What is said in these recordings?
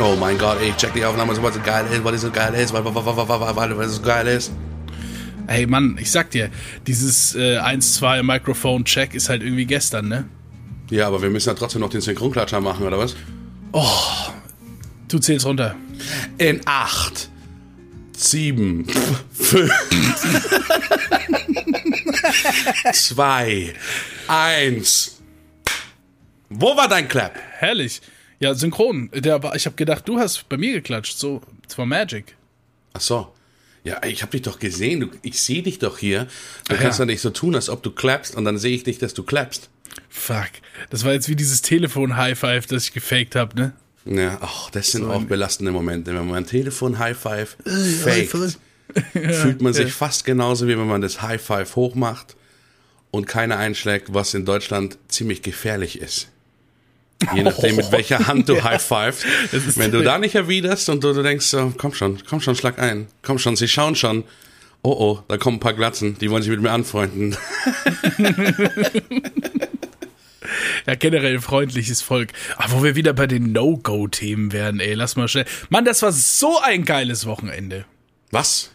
Oh mein Gott, ich check die Aufnahme, was so geil ist, was so geil ist, was so geil ist. Ey Mann, ich sag dir, dieses äh, 1-2 Mikrofon-Check ist halt irgendwie gestern, ne? Ja, aber wir müssen ja trotzdem noch den Synchronklatscher machen, oder was? Oh, du zählst runter. In 8, 7, 5, 2, 1. Wo war dein Clap? Herrlich. Ja, synchron. Der war, ich habe gedacht, du hast bei mir geklatscht. So, es war Magic. Ach so. Ja, ich habe dich doch gesehen. Du, ich sehe dich doch hier. Du Ah, kannst ja. doch nicht so tun, als ob du klappst und dann sehe ich dich, dass du klappst. Fuck. Das war jetzt wie dieses Telefon-High-Five, das ich gefaked habe, ne? Ja, ach, das sind auch belastende Momente. Wenn man ein Telefon High Five faked, fühlt man sich fast genauso, wie wenn man das High Five hochmacht und keiner einschlägt, was in Deutschland ziemlich gefährlich ist. Je nachdem, mit welcher Hand du High Five. Wenn du da nicht erwiderst und du, du denkst so, komm schon, komm schon, schlag ein. Komm schon, sie schauen schon. Oh oh, da kommen ein paar Glatzen, die wollen sich mit mir anfreunden. Ja, generell freundliches Volk. Aber wo wir wieder bei den No-Go-Themen wären, ey, lass mal schnell. Mann, das war so ein geiles Wochenende. Was?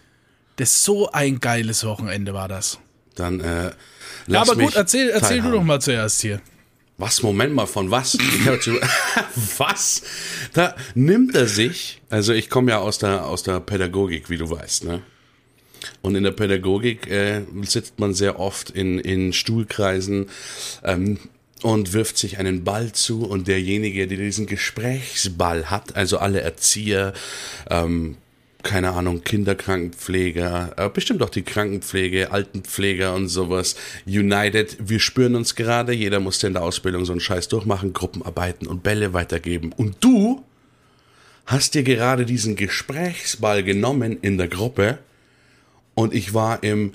Das so ein geiles Wochenende war das. Dann, äh, Ja, lass aber gut, erzähl, erzähl du doch mal zuerst hier. Was? Moment mal, von was? Was? Da nimmt er sich, also ich komme ja aus der, aus der Pädagogik, wie du weißt, ne? Und in der Pädagogik äh, sitzt man sehr oft in, in Stuhlkreisen ähm, und wirft sich einen Ball zu und derjenige, der diesen Gesprächsball hat, also alle Erzieher, ähm, keine Ahnung, Kinderkrankenpfleger, äh, bestimmt auch die Krankenpflege, Altenpfleger und sowas. United, wir spüren uns gerade, jeder musste in der Ausbildung so einen Scheiß durchmachen, Gruppenarbeiten und Bälle weitergeben. Und du hast dir gerade diesen Gesprächsball genommen in der Gruppe und ich war im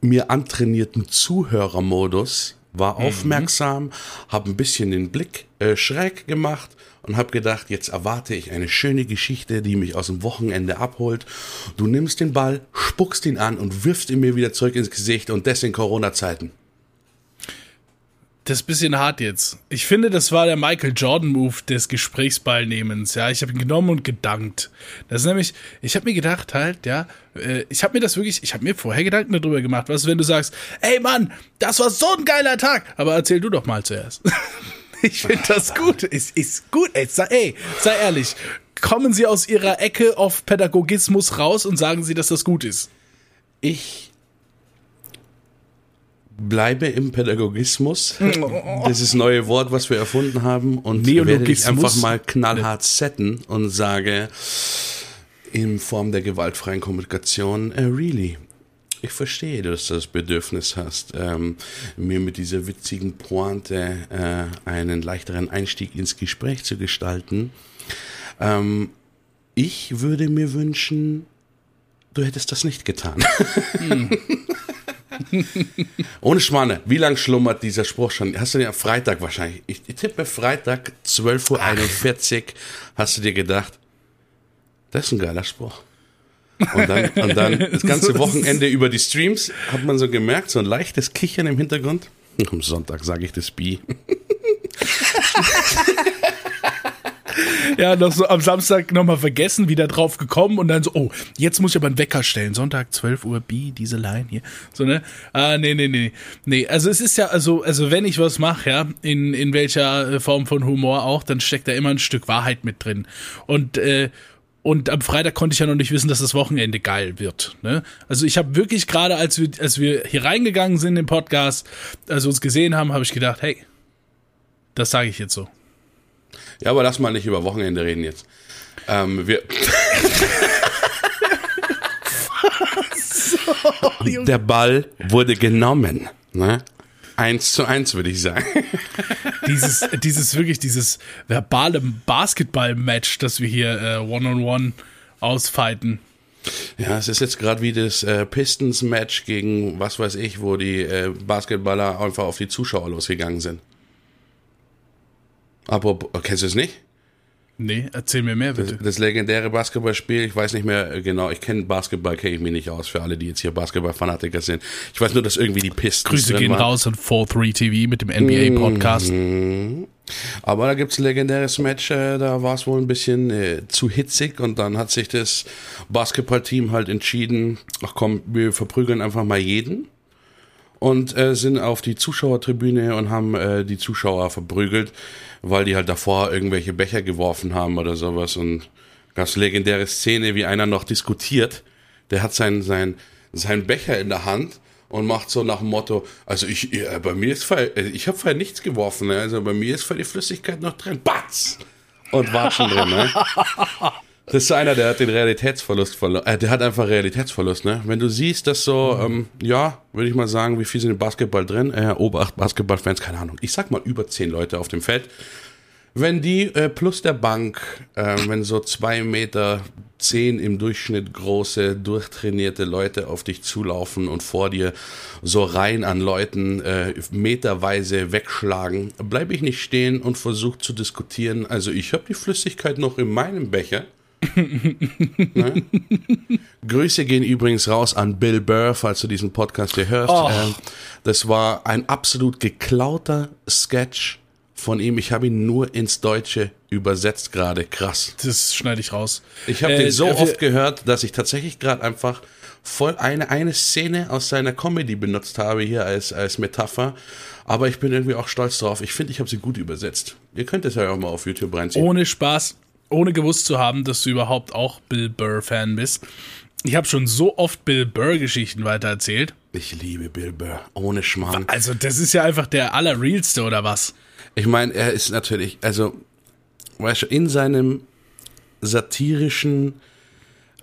mir antrainierten Zuhörermodus, war aufmerksam, habe ein bisschen den Blick äh, schräg gemacht und habe gedacht, jetzt erwarte ich eine schöne Geschichte, die mich aus dem Wochenende abholt. Du nimmst den Ball, spuckst ihn an und wirfst ihn mir wieder zurück ins Gesicht und das in Corona-Zeiten. Das ist ein bisschen hart jetzt. Ich finde, das war der Michael Jordan-Move des Gesprächsballnehmens. Ja, ich habe ihn genommen und gedankt. Das ist nämlich, ich habe mir gedacht halt, ja, äh, ich habe mir das wirklich, ich habe mir vorher Gedanken darüber gemacht. Was, wenn du sagst, ey Mann, das war so ein geiler Tag. Aber erzähl du doch mal zuerst. ich finde das gut. Ist, ist gut. Ey, sei, ey, sei ehrlich. Kommen Sie aus Ihrer Ecke auf Pädagogismus raus und sagen Sie, dass das gut ist. Ich bleibe im Pädagogismus. Das ist das neue Wort, was wir erfunden haben. Und werde Neologismus. einfach mal knallhart setten und sage in Form der gewaltfreien Kommunikation, äh, really. Ich verstehe, dass du das Bedürfnis hast, ähm, mir mit dieser witzigen Pointe äh, einen leichteren Einstieg ins Gespräch zu gestalten. Ähm, ich würde mir wünschen, du hättest das nicht getan. Ohne Schmarrne, wie lang schlummert dieser Spruch schon? Hast du den am Freitag wahrscheinlich? Ich, ich tippe Freitag, 12.41 Uhr, hast du dir gedacht, das ist ein geiler Spruch. Und dann, und dann das ganze Wochenende über die Streams hat man so gemerkt, so ein leichtes Kichern im Hintergrund. Am Sonntag sage ich das Bi. Ja, noch so am Samstag nochmal vergessen, wieder drauf gekommen und dann so, oh, jetzt muss ich aber einen Wecker stellen. Sonntag, 12 Uhr, B, diese Line hier. So, ne? Ah, nee, nee, nee. Nee, also es ist ja, also, also wenn ich was mache, ja, in, in welcher Form von Humor auch, dann steckt da immer ein Stück Wahrheit mit drin. Und, äh, und am Freitag konnte ich ja noch nicht wissen, dass das Wochenende geil wird. Ne? Also ich habe wirklich gerade, als wir, als wir hier reingegangen sind im Podcast, als wir uns gesehen haben, habe ich gedacht, hey, das sage ich jetzt so. Ja, aber lass mal nicht über Wochenende reden jetzt. Ähm, wir, der Ball wurde genommen. Ne? Eins zu eins, würde ich sagen. dieses, dieses wirklich, dieses verbale Basketball-Match, das wir hier äh, One-on-One ausfighten. Ja, es ist jetzt gerade wie das äh, Pistons-Match gegen was weiß ich, wo die äh, Basketballer einfach auf die Zuschauer losgegangen sind. Aber kennst du es nicht? Nee, erzähl mir mehr bitte. Das, das legendäre Basketballspiel, ich weiß nicht mehr äh, genau, ich kenne Basketball, kenne ich mich nicht aus, für alle, die jetzt hier Basketball-Fanatiker sind. Ich weiß nur, dass irgendwie die Pisten Grüße gehen raus an 4-3 TV mit dem NBA-Podcast. Mhm. Aber da gibt's ein legendäres Match, äh, da war es wohl ein bisschen äh, zu hitzig und dann hat sich das Basketballteam halt entschieden, ach komm, wir verprügeln einfach mal jeden und äh, sind auf die Zuschauertribüne und haben äh, die Zuschauer verprügelt, weil die halt davor irgendwelche Becher geworfen haben oder sowas und ganz legendäre Szene, wie einer noch diskutiert, der hat sein, sein, sein Becher in der Hand und macht so nach dem Motto, also ich, äh, bei mir ist voll, äh, ich habe vorher nichts geworfen, ne? also bei mir ist voll die Flüssigkeit noch drin, batz! Und war schon drin, ne? Das ist einer, der hat den Realitätsverlust verloren. Äh, der hat einfach Realitätsverlust, ne? Wenn du siehst, dass so, ähm, ja, würde ich mal sagen, wie viel sind im Basketball drin? Äh, Obacht, Basketballfans, keine Ahnung. Ich sag mal über zehn Leute auf dem Feld. Wenn die äh, plus der Bank, äh, wenn so zwei Meter zehn im Durchschnitt große, durchtrainierte Leute auf dich zulaufen und vor dir so rein an Leuten äh, meterweise wegschlagen, bleibe ich nicht stehen und versuche zu diskutieren. Also ich habe die Flüssigkeit noch in meinem Becher. Ne? Grüße gehen übrigens raus an Bill Burr, falls du diesen Podcast hier hörst. Oh. Ähm, das war ein absolut geklauter Sketch von ihm. Ich habe ihn nur ins Deutsche übersetzt gerade. Krass. Das schneide ich raus. Ich habe Äh, den so wir- oft gehört, dass ich tatsächlich gerade einfach voll eine, eine Szene aus seiner Comedy benutzt habe hier als, als Metapher. Aber ich bin irgendwie auch stolz drauf. Ich finde, ich habe sie gut übersetzt. Ihr könnt es ja auch mal auf YouTube reinziehen. Ohne Spaß, ohne gewusst zu haben, dass du überhaupt auch Bill Burr-Fan bist. Ich habe schon so oft Bill Burr-Geschichten weitererzählt. Ich liebe Bill Burr. Ohne Schmarrn. Also, das ist ja einfach der allerrealste, oder was? Ich meine, er ist natürlich, also, weißt du, in seinem satirischen,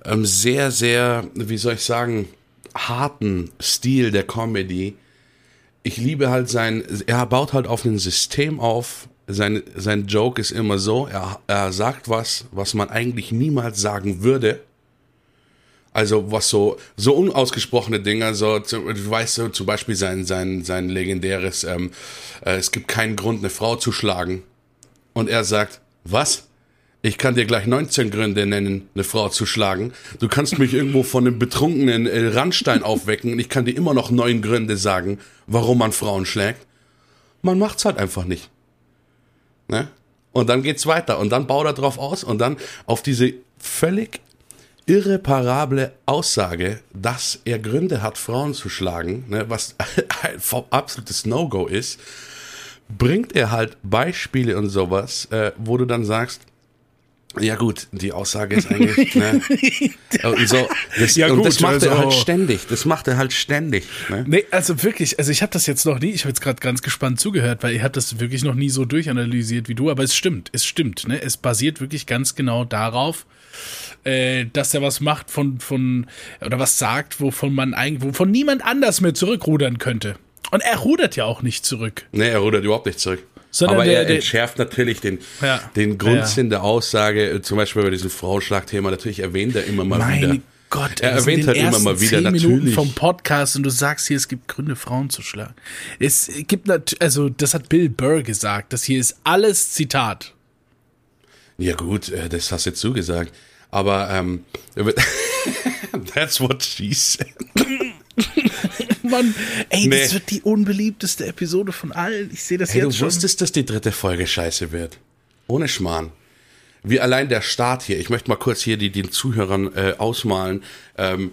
ähm, sehr, sehr, wie soll ich sagen, harten Stil der Comedy. Ich liebe halt sein, er baut halt auf ein System auf. Sein, sein Joke ist immer so, er, er sagt was, was man eigentlich niemals sagen würde. Also was so so unausgesprochene Dinge, so du weißt so zum Beispiel sein sein sein legendäres, ähm, äh, es gibt keinen Grund eine Frau zu schlagen und er sagt was? Ich kann dir gleich 19 Gründe nennen, eine Frau zu schlagen. Du kannst mich irgendwo von einem betrunkenen äh, Randstein aufwecken und ich kann dir immer noch neun Gründe sagen, warum man Frauen schlägt. Man macht's halt einfach nicht. Ne? Und dann geht's weiter und dann baut er drauf aus und dann auf diese völlig irreparable Aussage, dass er Gründe hat, Frauen zu schlagen, ne, was ein absolutes No-Go ist, bringt er halt Beispiele und sowas, äh, wo du dann sagst, ja gut, die Aussage ist eigentlich, ne, und so, das, Ja und gut, das macht er also- halt ständig, das macht er halt ständig, ne? Nee, also wirklich, also ich habe das jetzt noch nie, ich habe jetzt gerade ganz gespannt zugehört, weil ich habe das wirklich noch nie so durchanalysiert wie du, aber es stimmt, es stimmt, ne? Es basiert wirklich ganz genau darauf, äh, dass er was macht von, von, oder was sagt, wovon man eigentlich, wovon niemand anders mehr zurückrudern könnte. Und er rudert ja auch nicht zurück. Nee, er rudert überhaupt nicht zurück. Sondern Aber der- er der- entschärft natürlich den, Ja. den Grundsinn der Aussage, äh, zum Beispiel bei diesem Frauenschlagthema, natürlich erwähnt er immer mal wieder. Mein Gott, Er erwähnt halt immer mal wieder, zehn Minuten natürlich. vom Podcast und du sagst hier, es gibt Gründe, Frauen zu schlagen. Es gibt natürlich, also das hat Bill Burr gesagt, das hier ist alles Zitat. Ja gut, äh, das hast jetzt du gesagt. Aber ähm, that's what she said. Mann, ey, Nee. das wird die unbeliebteste Episode von allen. Ich sehe das Hey, jetzt du schon. wusstest, dass die dritte Folge scheiße wird. Ohne Schmarrn. Wie allein der Start hier. Ich möchte mal kurz hier die, den Zuhörern äh, ausmalen, ähm,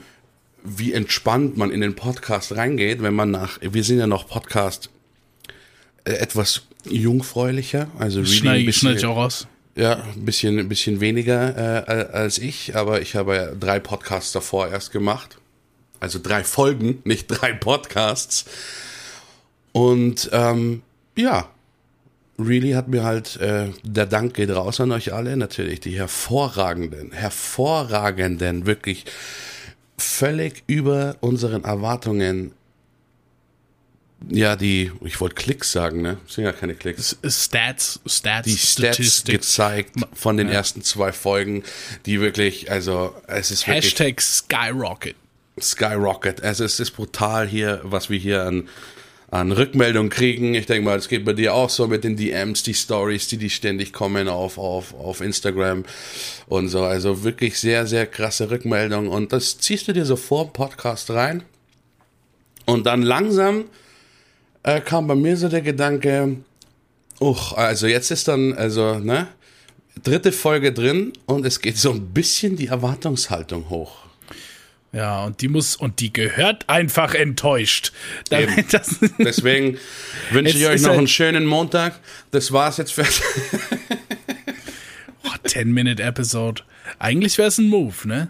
wie entspannt man in den Podcast reingeht, wenn man nach, wir sind ja noch Podcast äh, etwas jungfräulicher, also really Schneide ein ich, schneide ich bisschen, auch raus. ja, ein bisschen, ein bisschen weniger äh, als ich, aber ich habe ja drei Podcasts davor erst gemacht. Also drei Folgen, nicht drei Podcasts. Und ähm, ja, really hat mir halt, äh, der Dank geht raus an euch alle, natürlich, die hervorragenden, hervorragenden, wirklich völlig über unseren Erwartungen, ja, die, ich wollte Klicks sagen, ne? Das sind ja keine Klicks Stats, Stats, die Stats Statistics. gezeigt von den ersten zwei Folgen, die wirklich, also es ist wirklich Hashtag Skyrocket. Skyrocket. Also es ist brutal hier, was wir hier an, an Rückmeldung kriegen. Ich denke mal, es geht bei dir auch so mit den DMs, die Stories, die die ständig kommen auf, auf, auf Instagram und so. Also wirklich sehr, sehr krasse Rückmeldung. Und das ziehst du dir so vor dem Podcast rein. Und dann langsam äh, kam bei mir so der Gedanke, uch, also jetzt ist dann, also, ne, dritte Folge drin und es geht so ein bisschen die Erwartungshaltung hoch. Ja, und die muss, und die gehört einfach enttäuscht. Deswegen wünsche ich euch noch einen schönen Montag. Das war's jetzt für. oh, 10-Minute-Episode. Eigentlich wäre es ein Move, ne?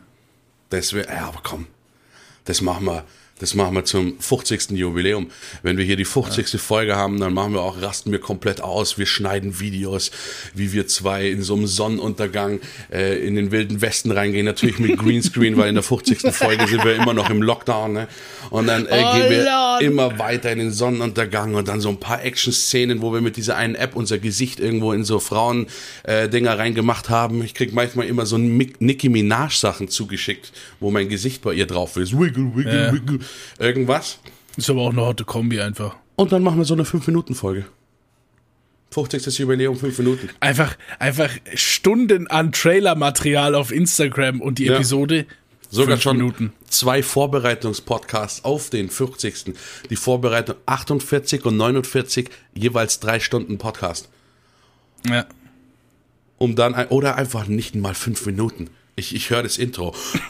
Das wäre, ja, aber komm. Das machen wir. Das machen wir zum 50. Jubiläum. Wenn wir hier die 50. Ja. Folge haben, dann machen wir auch, rasten wir komplett aus. Wir schneiden Videos, wie wir zwei in so einem Sonnenuntergang äh, in den wilden Westen reingehen. Natürlich mit Greenscreen, weil in der 50. Folge sind wir immer noch im Lockdown. Ne? Und dann äh, oh, gehen wir Lord. immer weiter in den Sonnenuntergang und dann so ein paar Action-Szenen, wo wir mit dieser einen App unser Gesicht irgendwo in so Frauen-Dinger äh, reingemacht haben. Ich krieg manchmal immer so ein Nicki Minaj-Sachen zugeschickt, wo mein Gesicht bei ihr drauf ist. Wiggle, wiggle, ja. wiggle irgendwas. Ist aber auch eine harte Kombi einfach. Und dann machen wir so eine 5-Minuten-Folge. 50. Jubiläum, 5 Minuten. Einfach, einfach Stunden an Trailer-Material auf Instagram und die ja. Episode. Sogar schon Minuten. zwei Vorbereitungspodcasts auf den 40. Die Vorbereitung 48 und 49, jeweils drei Stunden Podcast. Ja. Um dann, oder einfach nicht mal fünf Minuten. Ich, ich höre das Intro.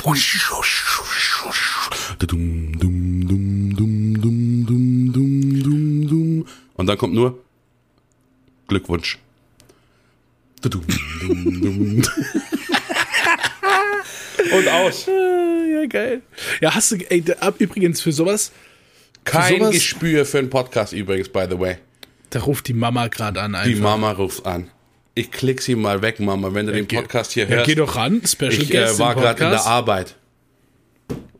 Und dann kommt nur Glückwunsch. Und aus. Ja, geil. Ja, hast du, ey, übrigens für sowas. Kein sowas, Gespür für einen Podcast übrigens, by the way. Da ruft die Mama gerade an. Einfach. Die Mama ruft an. Ich klick sie mal weg, Mama, wenn du ja, den Podcast hier ja, hörst. Geh doch ran, Special ich, Guest. Ich äh, war gerade in der Arbeit.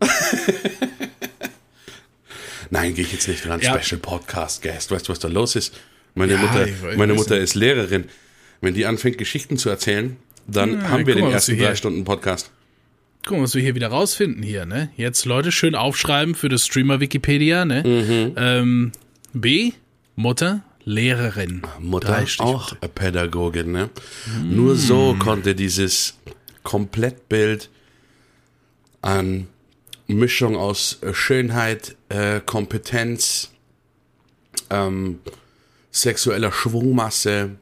Nein, gehe ich jetzt nicht dran. Ja. Special Podcast Guest. Weißt du, was da los ist? Meine ja, Mutter, meine Mutter ist Lehrerin. Wenn die anfängt, Geschichten zu erzählen, dann ja, haben wir den mal, ersten drei Stunden Podcast. Guck mal, was wir hier wieder rausfinden hier, ne? Jetzt Leute schön aufschreiben für das Streamer Wikipedia, ne? Mhm. Ähm, B, Mutter, Lehrerin. Mutter auch Pädagogin, ne? Mhm. Nur so konnte dieses Komplettbild an Mischung aus äh, Schönheit, äh, Kompetenz, ähm, sexueller Schwungmasse,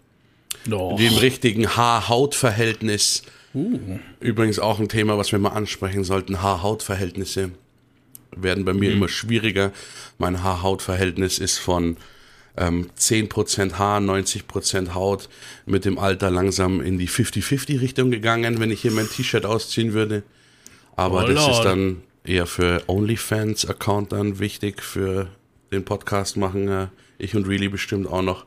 oh. dem richtigen Haar-Haut-Verhältnis. Uh. Übrigens auch ein Thema, was wir mal ansprechen sollten. Haar-Haut-Verhältnisse werden bei mir mhm. immer schwieriger. Mein Haar-Haut-Verhältnis ist von ähm, 10% Haar, 90% Haut mit dem Alter langsam in die 50-50 Richtung gegangen, wenn ich hier mein T-Shirt ausziehen würde. Aber oh, das Lord. ist dann eher für OnlyFans-Account dann wichtig für den Podcast machen. Äh, ich und Really bestimmt auch noch,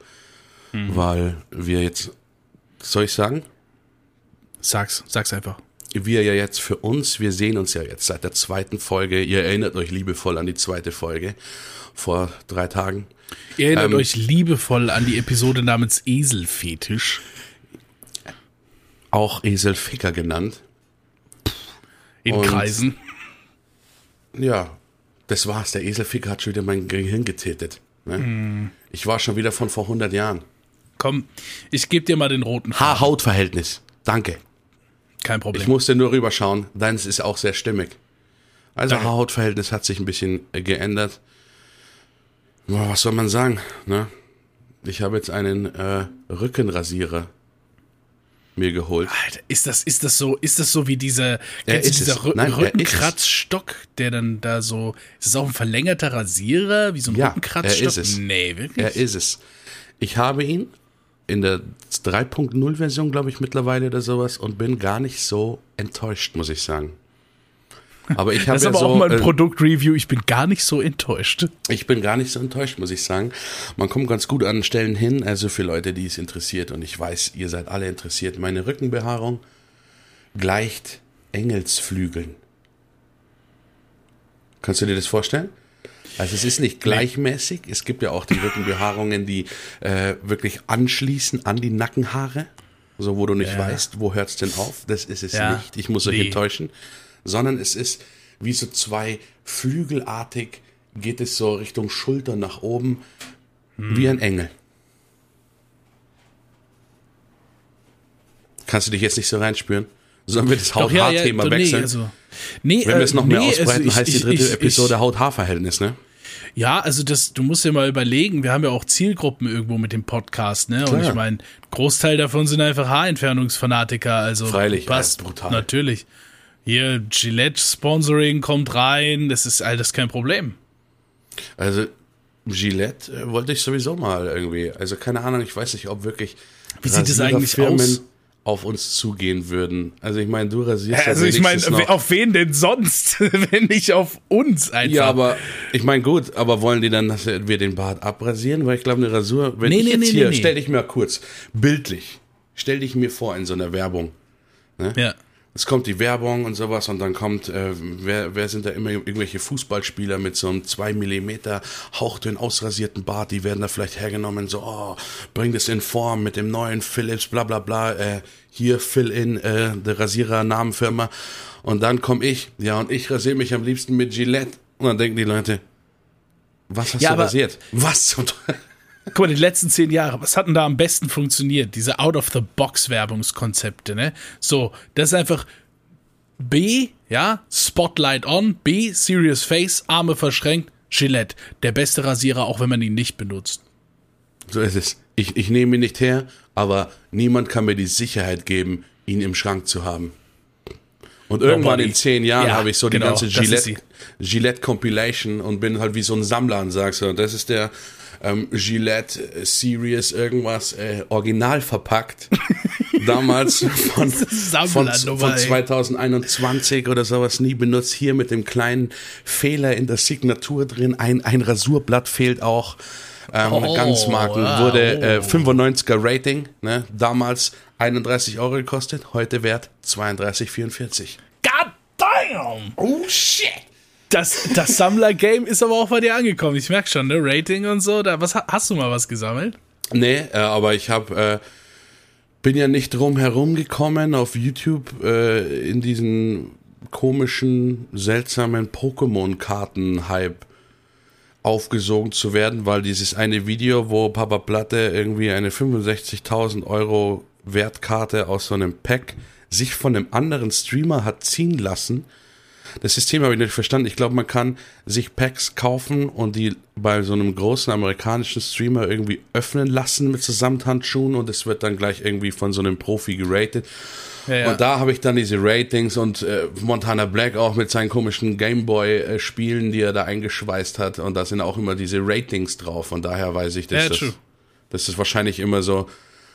mhm. weil wir jetzt, soll ich sagen? Sag's, sag's einfach. Wir ja jetzt für uns, wir sehen uns ja jetzt seit der zweiten Folge. Ihr erinnert euch liebevoll an die zweite Folge vor drei Tagen. Ihr erinnert ähm, euch liebevoll an die Episode namens Eselfetisch. Auch Eselficker genannt. In und Kreisen. Ja, das war's. Der Eselficker hat schon wieder mein Gehirn getätet. Ne? Mm. Ich war schon wieder von vor 100 Jahren. Komm, ich gebe dir mal den roten Haar-Haut-Verhältnis. Danke. Kein Problem. Ich musste nur rüberschauen. Deins ist auch sehr stimmig. Also Haar-Haut-Verhältnis hat sich ein bisschen äh, geändert. Was soll man sagen? Ne? Ich habe jetzt einen äh, Rückenrasierer mir geholt. Alter, ist das, ist das so, ist das so wie dieser, ja, dieser Rü Nein, Rückenkratzstock, der dann da so, ist das auch ein verlängerter Rasierer, wie so ein ja, Rückenkratzstock? Er ist es. Nee, wirklich? Er ist es. Ich habe ihn in der 3.0 Version, glaube ich, mittlerweile oder sowas und bin gar nicht so enttäuscht, muss ich sagen. Aber ich habe Das ist aber so, auch mal ein äh, Produktreview. Ich bin gar nicht so enttäuscht. Ich bin gar nicht so enttäuscht, muss ich sagen. Man kommt ganz gut an Stellen hin, also für Leute, die es interessiert. Und ich weiß, ihr seid alle interessiert. Meine Rückenbehaarung gleicht Engelsflügeln. Kannst du dir das vorstellen? Also es ist nicht gleichmäßig. Es gibt ja auch die Rückenbehaarungen, die äh, wirklich anschließen an die Nackenhaare. So, wo du nicht ja. weißt, wo hört es denn auf? Das ist es ja. nicht. Ich muss euch nee. enttäuschen sondern es ist wie so zwei flügelartig geht es so Richtung Schulter nach oben, wie ein Engel. Kannst du dich jetzt nicht so reinspüren? Sollen wir das Doch, ja, ja, Haut-Haar-Thema nee, wechseln? also, nee, Wenn wir es noch mehr nee, also ausbreiten, ich- heißt die ich- dritte ich- Episode Haut-Haar-Verhältnis, ne? Ja, also das, du musst dir mal überlegen, wir haben ja auch Zielgruppen irgendwo mit dem Podcast, ne? Und Klar. ich meine, Großteil davon sind einfach Haarentfernungsfanatiker, also Freilich, passt ja, brutal. Natürlich. Hier Gillette Sponsoring kommt rein, das ist alles kein Problem. Also Gillette äh, wollte ich sowieso mal irgendwie. Also keine Ahnung, ich weiß nicht, ob wirklich Wie sieht es eigentlich Rasiererfirmen aus? auf uns zugehen würden. Also ich meine, du rasierst Also ja ich meine, auf wen denn sonst, wenn nicht auf uns einfach? Ja, aber ich meine, gut, aber wollen die dann, dass wir den Bart abrasieren? Weil ich glaube, eine Rasur, wenn Nee, ich nee, jetzt nee, hier, nee, stell dich mal kurz, bildlich, stell dich mir vor in so einer Werbung. ja. Es kommt die Werbung und sowas und dann kommt, äh, wer, wer sind da immer irgendwelche Fußballspieler mit so einem 2 Millimeter hauchdünn ausrasierten Bart, die werden da vielleicht hergenommen, so, oh, bring das in Form mit dem neuen Philips, bla bla bla, äh, hier fill in, äh, der Rasierer Namenfirma und dann komme ich, ja und ich rasiere mich am liebsten mit Gillette und dann denken die Leute, was hast Ja, du rasiert? Was zum? Guck mal, die letzten zehn Jahre, was hat denn da am besten funktioniert? Diese Out-of-the-Box-Werbungskonzepte, ne? So, das ist einfach B, ja, Spotlight on, B, Serious Face, Arme verschränkt, Gillette, der beste Rasierer, auch wenn man ihn nicht benutzt. So ist es. Ich, ich nehme ihn nicht her, aber niemand kann mir die Sicherheit geben, ihn im Schrank zu haben. Und irgendwann in zehn Jahren Ja, habe ich so genau, die ganze das ist Gillette, Gillette Compilation und bin halt wie so ein Sammler und sag so, das ist der ähm, Gillette äh, Series irgendwas äh, original verpackt. Damals von, von, von ey. 2021 oder sowas nie benutzt. Hier mit dem kleinen Fehler in der Signatur drin. Ein, ein Rasurblatt fehlt auch. Ähm, Oh, Ganzmarken wow. wurde äh, 95er Rating, ne? damals 31 Euro gekostet, heute wert 32,44. God damn! Oh shit! Das, das Sammler-Game ist aber auch bei dir angekommen. Ich merk schon, ne? Rating und so. Da, was, hast du mal was gesammelt? Nee, äh, aber ich habe äh, bin ja nicht drum herum gekommen auf YouTube äh, in diesen komischen, seltsamen Pokémon-Karten-Hype aufgesogen zu werden, weil dieses eine Video, wo Papa Platte irgendwie eine 65.000 Euro Wertkarte aus so einem Pack sich von einem anderen Streamer hat ziehen lassen. Das System habe ich nicht verstanden. Ich glaube, man kann sich Packs kaufen und die bei so einem großen amerikanischen Streamer irgendwie öffnen lassen mit so Samthandschuhen und es wird dann gleich irgendwie von so einem Profi geratet. Ja, Und da habe ich dann diese Ratings und äh, Montana Black auch mit seinen komischen Gameboy-Spielen, die er da eingeschweißt hat. Und da sind auch immer diese Ratings drauf. Und daher weiß ich, dass Ja, das, das ist wahrscheinlich immer so,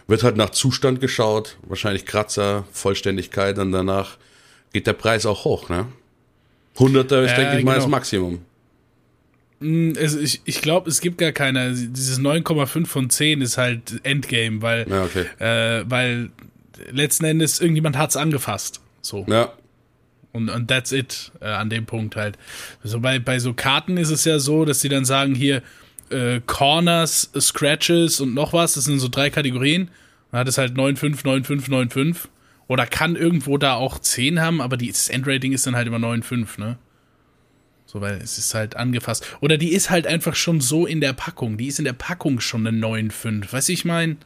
wird halt nach Zustand geschaut, wahrscheinlich Kratzer, Vollständigkeit und danach geht der Preis auch hoch, ne? Hunderter ist, Ja, denke ich mal, das genau. Maximum. Also ich, ich glaube, es gibt gar keine. Dieses 9,5 von 10 ist halt Endgame, weil, Ja, okay. äh, weil letzten Endes irgendjemand hat's angefasst. So. Ja, Und, und that's it äh, an dem Punkt halt. Also bei, bei so Karten ist es ja so, dass sie dann sagen, hier äh, Corners, Scratches und noch was, das sind so drei Kategorien. Dann hat es halt 9,5, 9,5, 9,5. Oder kann irgendwo da auch 10 haben, aber die, das Endrating ist dann halt immer 9,5, ne? So, weil es ist halt angefasst. Oder die ist halt einfach schon so in der Packung. Die ist in der Packung schon eine 9,5. Weißt du, ich meine?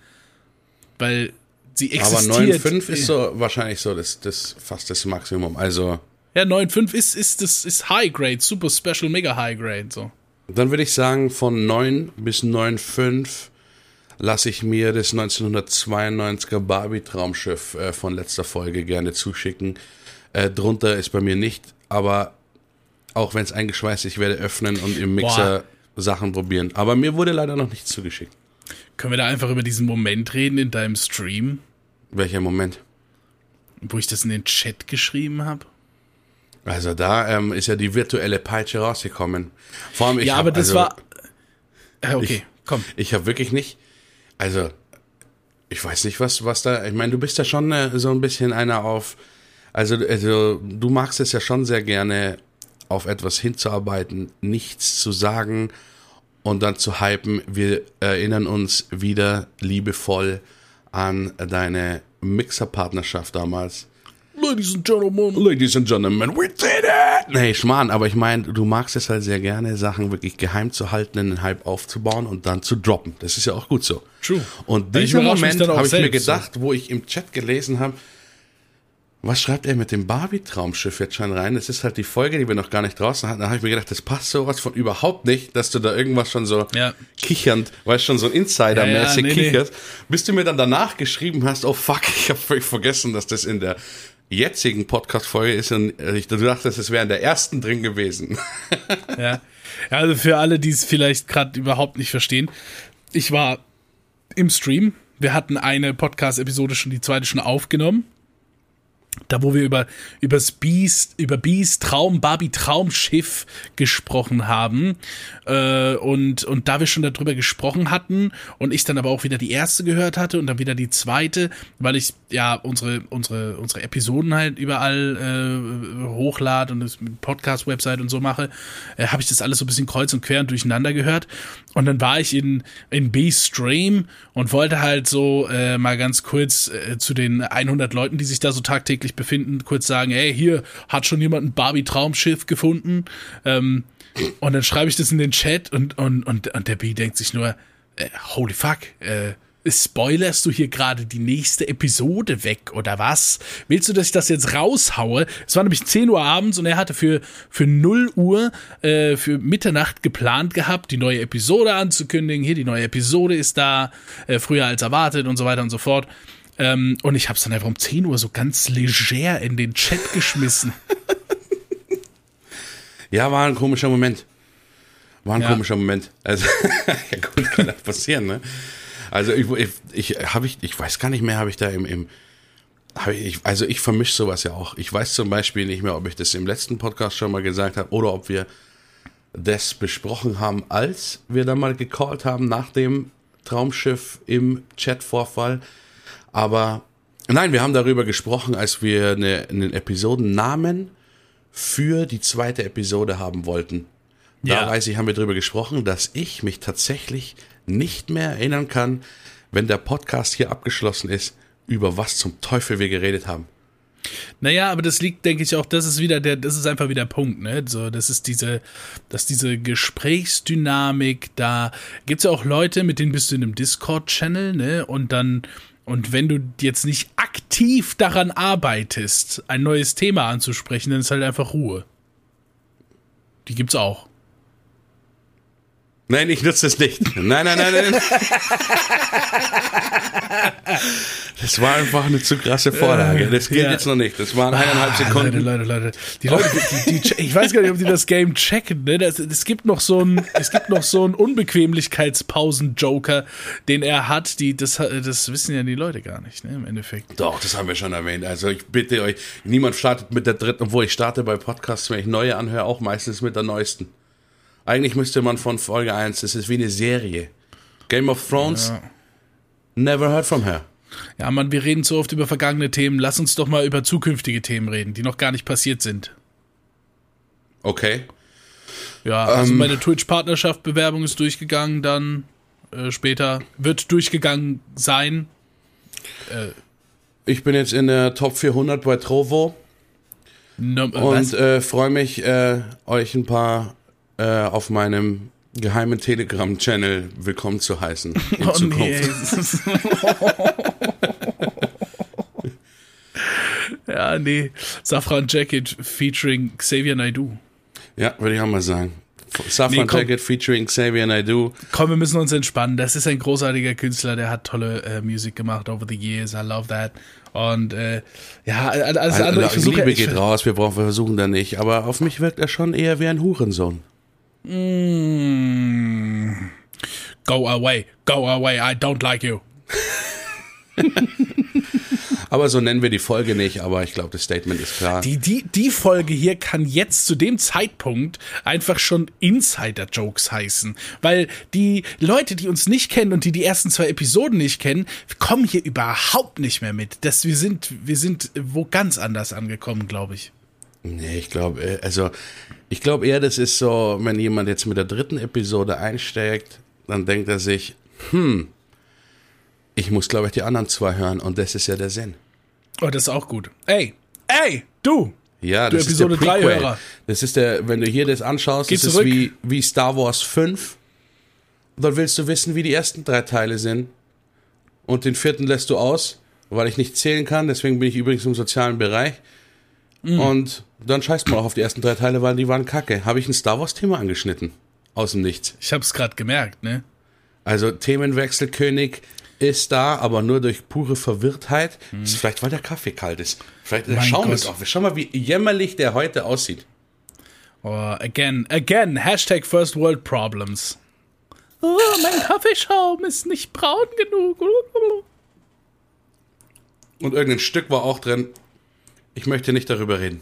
Weil sie aber existiert. 9,5 ist so wahrscheinlich so das, das fast das Maximum. Also, Ja, 9,5 ist, ist, das ist High Grade, super Special, mega High Grade, so. dann würde ich sagen, von 9 bis 9,5 lasse ich mir das 1992er Barbie-Traumschiff äh, von letzter Folge gerne zuschicken. Äh, drunter ist bei mir nicht, aber auch wenn es eingeschweißt ist, ich werde öffnen und im Mixer Sachen probieren. Aber mir wurde leider noch nichts zugeschickt. Können wir da einfach über diesen Moment reden in deinem Stream, Welcher Moment? wo ich das in den Chat geschrieben habe? Also da ähm, ist ja die virtuelle Peitsche rausgekommen. Vor allem ich Ja, hab, aber das also, war. Äh, okay, ich- komm. Ich habe wirklich nicht. Also, ich weiß nicht, was, was da. Ich meine, du bist ja schon äh, so ein bisschen einer auf. Also, also, du magst es ja schon sehr gerne, auf etwas hinzuarbeiten, nichts zu sagen und dann zu hypen. Wir erinnern uns wieder liebevoll an deine Mixerpartnerschaft damals. Ladies and Gentlemen. Ladies and Gentlemen, we did it! Nee, Schmarrn, aber ich meine, du magst es halt sehr gerne, Sachen wirklich geheim zu halten, einen Hype aufzubauen und dann zu droppen. Das ist ja auch gut so. True. Und diesen Moment habe ich mir selbst, so. gedacht, wo ich im Chat gelesen habe, was schreibt er mit dem Barbie-Traumschiff jetzt schon rein? Das ist halt die Folge, die wir noch gar nicht draußen hatten. Da habe ich mir gedacht, das passt sowas von überhaupt nicht, dass du da irgendwas schon so Ja. kichernd, weißt schon so ein Insider-mäßig Ja, ja, nee, nee. kicherst, bis du mir dann danach geschrieben hast, oh fuck, ich habe völlig vergessen, dass das in der jetzigen Podcast-Folge ist und ich du dachtest, es wäre in der ersten drin gewesen. Ja, also für alle, die es vielleicht gerade überhaupt nicht verstehen, ich war im Stream. Wir hatten eine Podcast-Episode schon, die zweite schon aufgenommen. Da, wo wir über, übers Beast, über Beast Traum, Barbie Traumschiff gesprochen haben. Äh, und, und da wir schon darüber gesprochen hatten und ich dann aber auch wieder die erste gehört hatte und dann wieder die zweite, weil ich ja unsere, unsere, unsere Episoden halt überall äh, hochlade und das mit Podcast-Website und so mache, äh, habe ich das alles so ein bisschen kreuz und quer und durcheinander gehört. Und dann war ich in, in B-Stream und wollte halt so äh, mal ganz kurz äh, zu den 100 Leuten, die sich da so tagtäglich befinden, kurz sagen, hey, hier hat schon jemand ein Barbie-Traumschiff gefunden. Ähm, und dann schreibe ich das in den Chat und, und, und, und der B denkt sich nur, äh, holy fuck, äh, spoilerst du hier gerade die nächste Episode weg oder was? Willst du, dass ich das jetzt raushaue? Es war nämlich 10 Uhr abends und er hatte für, für 0 Uhr, äh, für Mitternacht geplant gehabt, die neue Episode anzukündigen. Hier, die neue Episode ist da, äh, früher als erwartet und so weiter und so fort. Ähm, und ich habe es dann einfach um 10 Uhr so ganz leger in den Chat geschmissen. Ja, war ein komischer Moment. War ein Ja. komischer Moment. Also, ja gut, kann das passieren, ne? Also ich, ich, ich habe ich, ich weiß gar nicht mehr, habe ich da im, im ich, also ich vermische sowas ja auch. Ich weiß zum Beispiel nicht mehr, ob ich das im letzten Podcast schon mal gesagt habe oder ob wir das besprochen haben, als wir da mal gecallt haben nach dem Traumschiff im Chatvorfall. Aber nein, wir haben darüber gesprochen, als wir eine, einen Episodennamen für die zweite Episode haben wollten. Da Ja. weiß ich, haben wir darüber gesprochen, dass ich mich tatsächlich nicht mehr erinnern kann, wenn der Podcast hier abgeschlossen ist, über was zum Teufel wir geredet haben. Naja, aber das liegt, denke ich, auch, das ist wieder der, das ist einfach wieder der Punkt, ne? So, das ist diese, dass diese Gesprächsdynamik, da gibt's ja auch Leute, mit denen bist du in einem Discord-Channel, ne? Und dann, und wenn du jetzt nicht aktiv daran arbeitest, ein neues Thema anzusprechen, dann ist halt einfach Ruhe. Die gibt's auch. Nein, ich nutze das nicht. Nein, nein, nein, nein. Das war einfach eine zu krasse Vorlage. Das gilt Ja. jetzt noch nicht. Das waren eineinhalb Sekunden. Leute, Leute, Leute. Die Leute, die, die, ich weiß gar nicht, ob die das Game checken, ne? Das, es gibt noch so ein, es gibt noch so einen Unbequemlichkeitspausen-Joker, den er hat, die, das, das wissen ja die Leute gar nicht, ne? Im Endeffekt. Doch, das haben wir schon erwähnt. Also ich bitte euch, niemand startet mit der dritten, obwohl ich starte bei Podcasts, wenn ich neue anhöre, auch meistens mit der neuesten. Eigentlich müsste man von Folge 1, das ist wie eine Serie. Game of Thrones, Ja. never heard from her. Ja, Mann, wir reden so oft über vergangene Themen. Lass uns doch mal über zukünftige Themen reden, die noch gar nicht passiert sind. Okay. Ja, also Ähm. meine Twitch-Partnerschaft-Bewerbung ist durchgegangen, dann äh, später wird durchgegangen sein. Ich bin jetzt in der Top 400 bei Trovo No, äh, und äh, freue mich, äh, euch ein paar äh, auf meinem geheimen Telegram-Channel willkommen zu heißen in Oh Zukunft. nee, ja, nee. Safran Jacket featuring Xavier Naidoo. Ja, würde ich auch mal sagen. Safran Nee. Jacket featuring Xavier Naidoo. Komm, wir müssen uns entspannen. Das ist ein großartiger Künstler, der hat tolle äh, Musik gemacht over the years. I love that. Und äh, ja, alles Also, andere. Ich versuche Liebe ich, geht raus, wir brauchen, wir versuchen da nicht. Aber auf mich wirkt er schon eher wie ein Hurensohn. Mm, go away, go away. I don't like you. Aber so nennen wir die Folge nicht, aber ich glaube, das Statement ist klar. Die, die, die Folge hier kann jetzt zu dem Zeitpunkt einfach schon Insider-Jokes heißen. Weil die Leute, die uns nicht kennen und die die ersten zwei Episoden nicht kennen, kommen hier überhaupt nicht mehr mit. Das, wir, sind, wir sind wo ganz anders angekommen, glaube ich. nee, ich glaube, äh, also, ich glaube eher, das ist so, wenn jemand jetzt mit der dritten Episode einsteigt, dann denkt er sich, hm, ich muss, glaube ich, die anderen zwei hören und das ist ja der Sinn. Oh, das ist auch gut. Ey, ey, du! Ja, Du das Episode ist der 3 Prequel. Hörer. Das ist der, wenn du hier das anschaust, Geh das ist zurück. wie, wie Star Wars 5. Und dann willst du wissen, wie die ersten drei Teile sind. Und den vierten lässt du aus, weil ich nicht zählen kann. Deswegen bin ich übrigens im sozialen Bereich. Mhm. Und dann scheißt man auch auf die ersten drei Teile, weil die waren kacke. Habe ich ein Star Wars-Thema angeschnitten. Aus dem Nichts. Ich hab's gerade gemerkt, ne? Also Themenwechselkönig ist da, aber nur durch pure Verwirrtheit. Ist vielleicht, weil der Kaffee kalt ist. Vielleicht der Mein Schaum ist auf. Schau mal, wie jämmerlich der heute aussieht. Oh, again, again, Hashtag First World Problems. Oh, mein Kaffeeschaum ist nicht braun genug. Und irgendein Stück war auch drin. Ich möchte nicht darüber reden.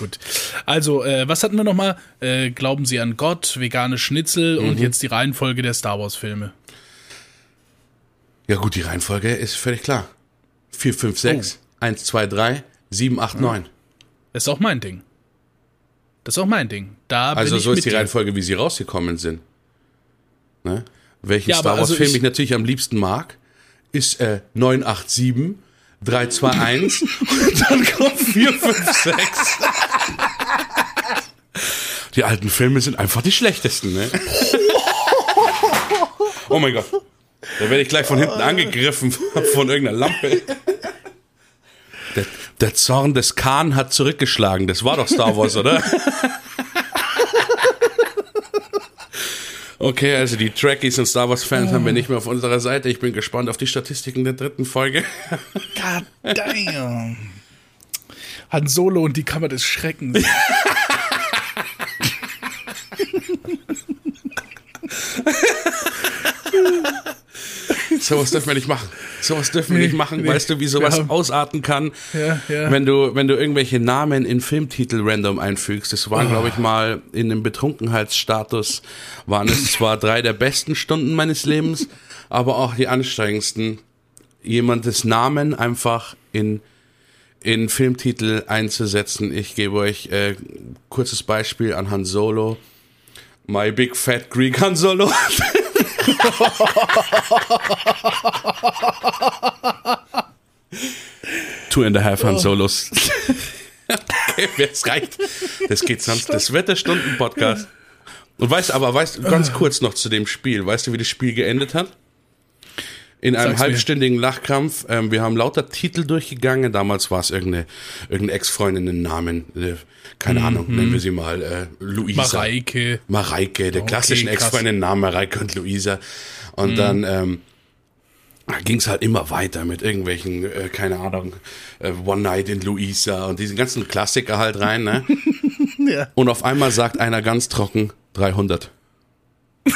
Gut. Also, äh, was hatten wir nochmal? Äh, glauben Sie an Gott, vegane Schnitzel und jetzt die Reihenfolge der Star Wars-Filme. Ja gut, die Reihenfolge ist völlig klar. 4, 5, 6, 1, 2, 3, 7, 8, 9. Das ist auch mein Ding. Das ist auch mein Ding. Da bin Also ich so mit ist die. Reihenfolge, wie sie rausgekommen sind. Ne? Welchen Ja, Star Wars also Film ich- ich natürlich am liebsten mag, ist äh, 987, 321 und dann kommt 4, 5, 6. Die alten Filme sind einfach die schlechtesten, ne? Oh mein Gott. Da werde ich gleich von hinten angegriffen von irgendeiner Lampe. Der, der Zorn des Khan hat zurückgeschlagen. Das war doch Star Wars, oder? Okay, also die Trekkies und Star Wars-Fans haben wir nicht mehr auf unserer Seite. Ich bin gespannt auf die Statistiken der dritten Folge. God damn. Han Solo und die Kammer des Schreckens. Sowas dürfen wir nicht machen. Sowas dürfen wir Nee, nicht machen. nee. Weißt du, wie Wir sowas haben- ausarten kann? Ja, ja. Wenn du, wenn du irgendwelche Namen in Filmtitel random einfügst. Das waren, glaube ich, mal in einem Betrunkenheitsstatus, waren es zwar drei der besten Stunden meines Lebens, aber auch die anstrengendsten. Jemandes Namen einfach in, in Filmtitel einzusetzen. Ich gebe euch äh, kurzes Beispiel an Han Solo. My Big Fat Greek Han Solo. Two and a half Han Solos. okay, es reicht. Das geht sonst. Das wird der Stunden-Podcast. Und weißt aber, weißt ganz kurz noch zu dem Spiel. Weißt du, wie das Spiel geendet hat? In einem Sag's mir. halbstündigen Lachkampf. Ähm, wir haben lauter Titel durchgegangen. Damals war es irgendeine, irgendeine Ex-Freundin einen Namen. Äh, keine Ahnung, nennen wir sie mal äh, Luisa. Mareike. Mareike, der Okay, klassischen krass. Ex-Freundin Namen Mareike und Luisa. Und dann ähm, ging es halt immer weiter mit irgendwelchen, äh, keine Ahnung, äh, One Night in Luisa und diesen ganzen Klassiker halt rein. Ne? Ja. Und auf einmal sagt einer ganz trocken 300.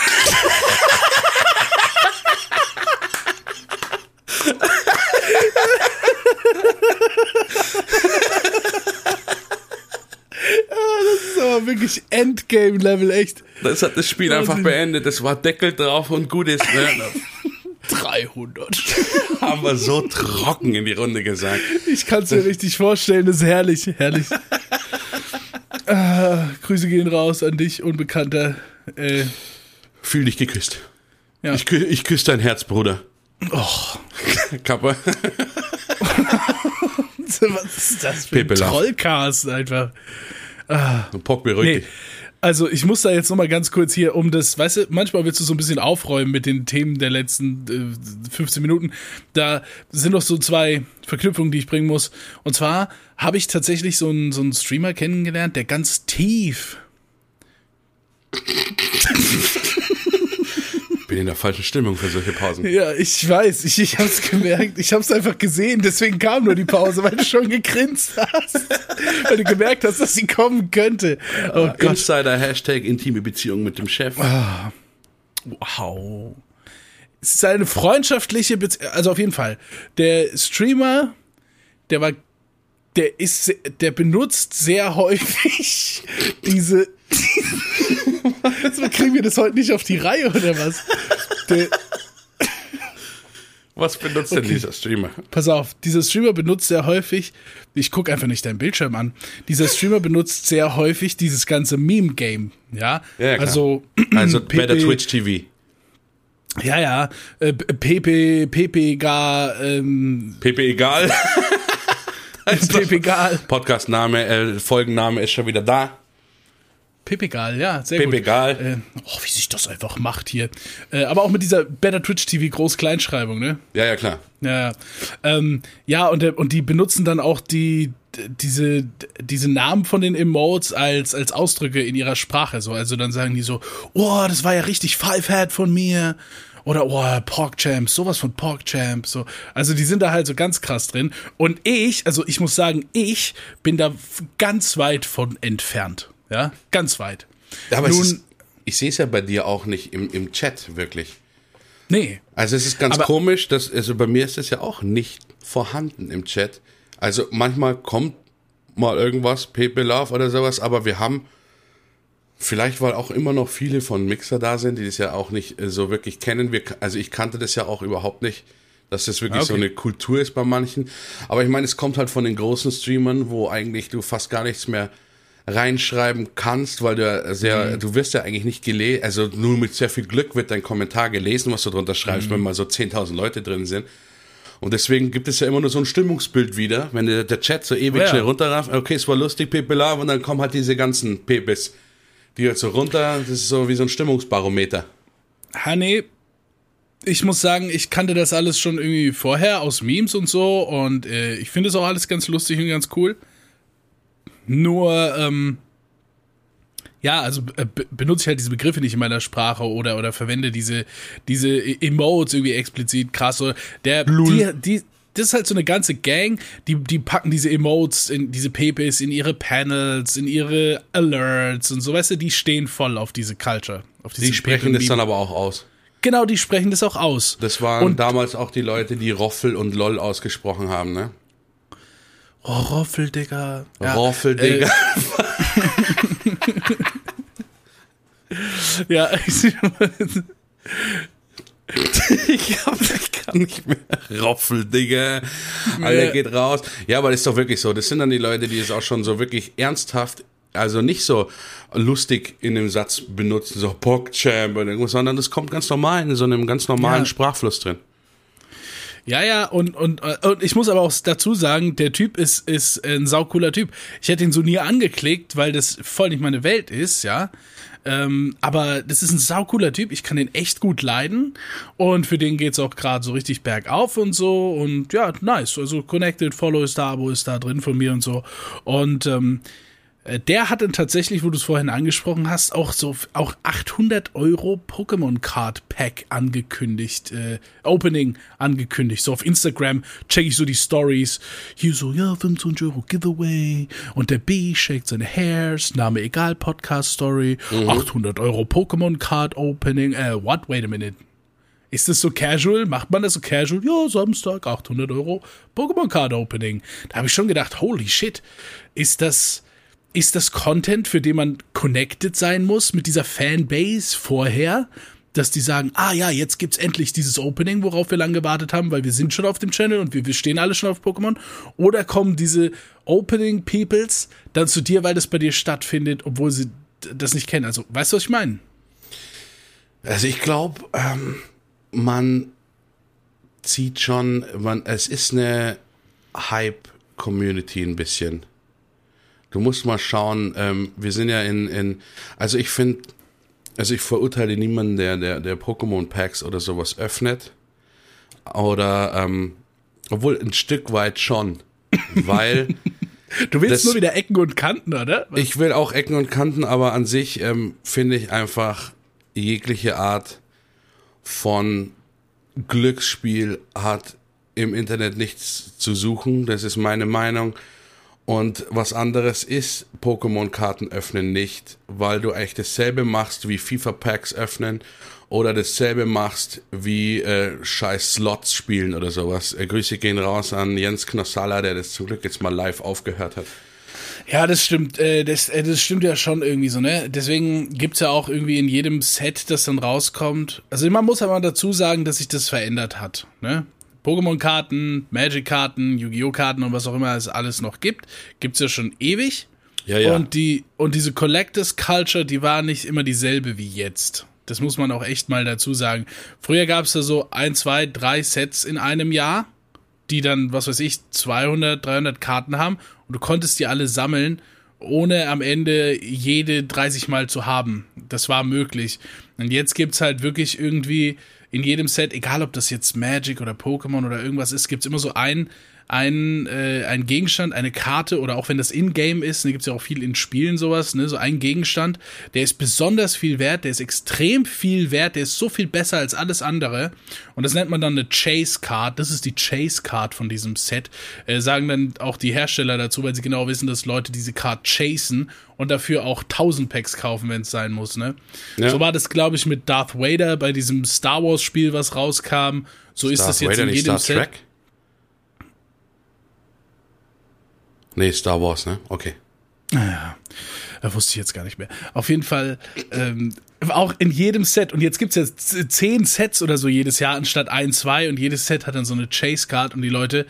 So, wirklich Endgame-Level, echt. Das hat das Spiel einfach beendet. Das war Deckel drauf und gut ist. Ne? 300. Haben wir so trocken in die Runde gesagt. Ich kann es mir richtig vorstellen, das ist herrlich, herrlich. ah, Grüße gehen raus an dich, Unbekannter. Äh, Fühl dich geküsst. Ja. Ich, kü ich küsse dein Herz, Bruder. oh, Kappa. Was ist das für ein. Trollcast einfach. Pock beruhigt Nee. dich. Also ich muss da jetzt nochmal ganz kurz hier um das, weißt du, manchmal willst du so ein bisschen aufräumen mit den Themen der letzten äh, 15 Minuten. Da sind noch so zwei Verknüpfungen, die ich bringen muss. Und zwar habe ich tatsächlich so einen, so einen Streamer kennengelernt, der ganz tief Bin in der falschen Stimmung für solche Pausen. Ja, ich weiß, ich, ich hab's gemerkt. Ich hab's einfach gesehen, deswegen kam nur die Pause, weil du schon gegrinst hast. weil du gemerkt hast, dass sie kommen könnte. Oh Gott. Insider Hashtag intime Beziehung mit dem Chef. Wow. Es ist eine freundschaftliche Beziehung, also auf jeden Fall. Der Streamer, der war, der ist, der benutzt sehr häufig diese, Jetzt kriegen wir das heute nicht auf die Reihe oder was? Der, Was benutzt denn dieser Streamer? Pass auf, dieser Streamer benutzt sehr häufig, ich gucke einfach nicht deinen Bildschirm an, dieser Streamer benutzt sehr häufig dieses ganze Meme-Game, ja? Ja, klar. also, Also Pepe- Better Twitch TV. ja, ja, äh, Pepe, Pepe gar, ähm, Pepe egal. Pepegal. Podcastname, äh, Folgenname ist schon wieder da. Pepegal, ja, sehr Pepegal. gut. Äh, oh, wie sich das einfach macht hier. Äh, aber auch mit dieser Better Twitch TV Groß-Kleinschreibung, ne? Ja, ja, klar. Ja, ähm, ja und, der- und die benutzen dann auch die diese diese Namen von den Emotes als als Ausdrücke in ihrer Sprache so also dann sagen die so oh das war ja richtig Five Head von mir oder oh PogChamp sowas von PogChamp so also die sind da halt so ganz krass drin und ich also ich muss sagen ich bin da ganz weit von entfernt ja ganz weit aber Nun- ist, ich sehe es ja bei dir auch nicht im, im Chat wirklich. nee Also es ist ganz Aber- komisch, dass, also bei mir ist es ja auch nicht vorhanden im Chat. Also manchmal kommt mal irgendwas, Pepe Love oder sowas, aber wir haben, vielleicht weil auch immer noch viele von Mixer da sind, die das ja auch nicht äh, so wirklich kennen. Wir, also ich kannte das ja auch überhaupt nicht, dass das wirklich Ah, so okay. eine Kultur ist bei manchen. Aber ich meine, es kommt halt von den großen Streamern, wo eigentlich du fast gar nichts mehr reinschreiben kannst, weil du ja sehr, Mhm. du wirst ja eigentlich nicht gelesen, also nur mit sehr viel Glück wird dein Kommentar gelesen, was du drunter schreibst, Mhm. wenn mal so 10.000 Leute drin sind. Und deswegen gibt es ja immer nur so ein Stimmungsbild wieder, wenn der, der Chat so ewig Ja. schnell runterrafft, okay, es war lustig, Pepe Love, und dann kommen halt diese ganzen Pepes, die halt so runter, das ist so wie so ein Stimmungsbarometer. Ha, nee. Ich muss sagen, ich kannte das alles schon irgendwie vorher aus Memes und so und äh, ich finde es auch alles ganz lustig und ganz cool. Nur, ähm, ja, also äh, be benutze ich halt diese Begriffe nicht in meiner Sprache oder, oder verwende diese, diese E- Emotes irgendwie explizit krass. Oder der, die, die, das ist halt so eine ganze Gang, die, die packen diese Emotes, in diese Pepes in ihre Panels, in ihre Alerts und so, weißt du, die stehen voll auf diese Culture. Auf diese Die sprechen das dann aber auch aus. Genau, die sprechen das auch aus. Das waren Und- damals auch die Leute, die Roffel und LOL ausgesprochen haben, ne? Oh, Roffel, Digga. Ja, Roffel, Digga. Ja, ich, Ich, hab, ich kann nicht mehr. Roffel, Digga. Alter, geht raus. Ja, aber das ist doch wirklich so. Das sind dann die Leute, die es auch schon so wirklich ernsthaft, also nicht so lustig in dem Satz benutzen, so PogChamp oder irgendwas, sondern das kommt ganz normal in so einem ganz normalen Ja. Sprachfluss drin. Ja, ja, und, und, und ich muss aber auch dazu sagen, der Typ ist, ist ein saucooler Typ. Ich hätte ihn so nie angeklickt, weil das voll nicht meine Welt ist, ja. Ähm, aber das ist ein saucooler Typ, ich kann den echt gut leiden und für den geht's auch gerade so richtig bergauf und so und ja, nice. Also Connected, Follow ist da, Abo ist da drin von mir und so. Und ähm, Äh, Der hat dann tatsächlich, wo du es vorhin angesprochen hast, auch so auch 800 Euro Pokémon Card Pack angekündigt, äh, Opening angekündigt. So auf Instagram check ich so die Stories. Hier so, ja, 25 Euro Giveaway. Und der B shakt seine Hairs, Name egal, Podcast Story. 800 Euro Pokémon Card Opening. Äh, what? Wait a minute. Ist das so casual? Macht man das so casual? Ja, Samstag, 800 Euro Pokémon Card Opening. Da habe ich schon gedacht, holy shit, ist das, ist das Content, für den man connected sein muss mit dieser Fanbase vorher? Dass die sagen, ah ja, jetzt gibt's endlich dieses Opening, worauf wir lang gewartet haben, weil wir sind schon auf dem Channel und wir, wir stehen alle schon auf Pokémon. Oder kommen diese Opening Peoples dann zu dir, weil das bei dir stattfindet, obwohl sie das nicht kennen? Also, weißt du, was ich meine? Also ich glaube, ähm, man zieht schon, man, es ist eine Hype-Community ein bisschen. Du musst mal schauen, ähm, wir sind ja in, in also ich finde, also ich verurteile niemanden, der, der, der Pokémon-Packs oder sowas öffnet. Oder, ähm, obwohl ein Stück weit schon. Weil Du willst Das- nur wieder Ecken und Kanten, oder? ich will auch Ecken und Kanten, aber an sich ähm, finde ich einfach jegliche Art von Glücksspiel hat im Internet nichts zu suchen. Das ist meine Meinung. Und was anderes ist Pokémon-Karten öffnen nicht, weil du eigentlich dasselbe machst wie FIFA-Packs öffnen oder dasselbe machst wie äh, scheiß Slots spielen oder sowas. Äh, Grüße gehen raus an Jens Knossalla, der das zum Glück jetzt mal live aufgehört hat. Ja, das stimmt. Äh, das, äh, das stimmt ja schon irgendwie so, ne? Deswegen gibt's ja auch irgendwie in jedem Set, das dann rauskommt. Also man muss aber dazu sagen, dass sich das verändert hat, ne? Pokémon-Karten, Magic-Karten, Yu-Gi-Oh! Karten und was auch immer es alles noch gibt, gibt's ja schon ewig. Ja, ja. Und die, und diese Collectors Culture, die war nicht immer dieselbe wie jetzt. Das muss man auch echt mal dazu sagen. Früher gab's da so ein, zwei, drei Sets in einem Jahr. die dann, was weiß ich, 200, 300 Karten haben und du konntest die alle sammeln, ohne am Ende jede 30 Mal zu haben. Das war möglich. Und jetzt gibt's halt wirklich irgendwie in jedem Set, egal ob das jetzt Magic oder Pokémon oder irgendwas ist, gibt's immer so ein ein, äh, ein Gegenstand, eine Karte oder auch wenn das in-game ist, da ne, gibt es ja auch viel in Spielen sowas, ne, so ein Gegenstand, der ist besonders viel wert, der ist extrem viel wert, der ist so viel besser als alles andere und das nennt man dann eine Chase Card, das ist die Chase Card von diesem Set, äh, sagen dann auch die Hersteller dazu, weil sie genau wissen, dass Leute diese Card chasen und dafür auch 1000 Packs kaufen, wenn es sein muss, ne. Ja. So war das, glaube ich, mit Darth Vader bei diesem Star Wars Spiel, was rauskam, so ist das jetzt Vader in jedem Set. Trek? Nee, Star Wars, ne? Okay. Naja, da wusste ich jetzt gar nicht mehr. Auf jeden Fall, ähm, auch in jedem Set, und jetzt gibt's ja zehn Sets oder so jedes Jahr anstatt ein, zwei, und jedes Set hat dann so eine Chase-Card und die Leute,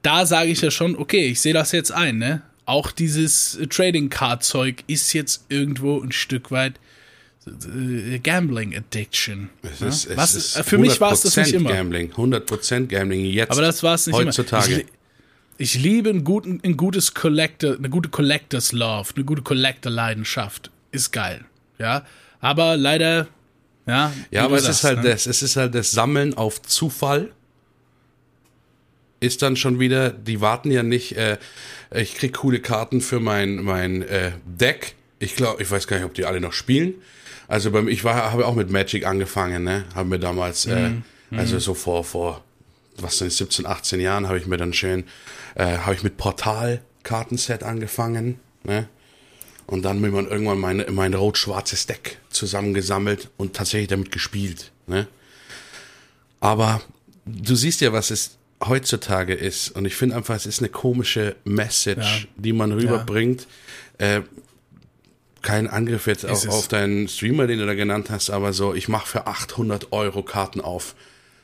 da sage ich ja schon, okay, ich sehe das jetzt ein, ne? Auch dieses Trading-Card-Zeug ist jetzt irgendwo ein Stück weit äh, Gambling Addiction. Es ist, ja? es ist für mich war es das nicht immer. Gambling, 100% Gambling jetzt. Aber das war es nicht heutzutage. immer. Ich, liebe ein, guten, ein gutes Collector, eine gute Collectors Love, eine gute Collector Leidenschaft. Ist geil. Ja. Aber leider, ja. Ja, aber es sagst, ist halt ne? das, es ist halt das Sammeln auf Zufall. Ist dann schon wieder, die warten ja nicht, äh, ich krieg coole Karten für mein, mein äh, Deck. Ich glaube, ich weiß gar nicht, ob die alle noch spielen. Also beim, ich war, habe auch mit Magic angefangen, ne? Haben wir damals, äh, mhm. also so vor, vor, was sind 17, 18 Jahren, habe ich mir dann schön äh, habe ich mit Portal-Kartenset angefangen. Ne? Und dann hat man irgendwann meine, mein rot-schwarzes Deck zusammengesammelt und tatsächlich damit gespielt. Ne? Aber du siehst ja, was es heutzutage ist. Und ich finde einfach, es ist eine komische Message, ja. die man rüberbringt. Ja. Äh, kein Angriff jetzt auf, auf, deinen Streamer, den du da genannt hast, aber so, ich mache für 800 Euro Karten auf.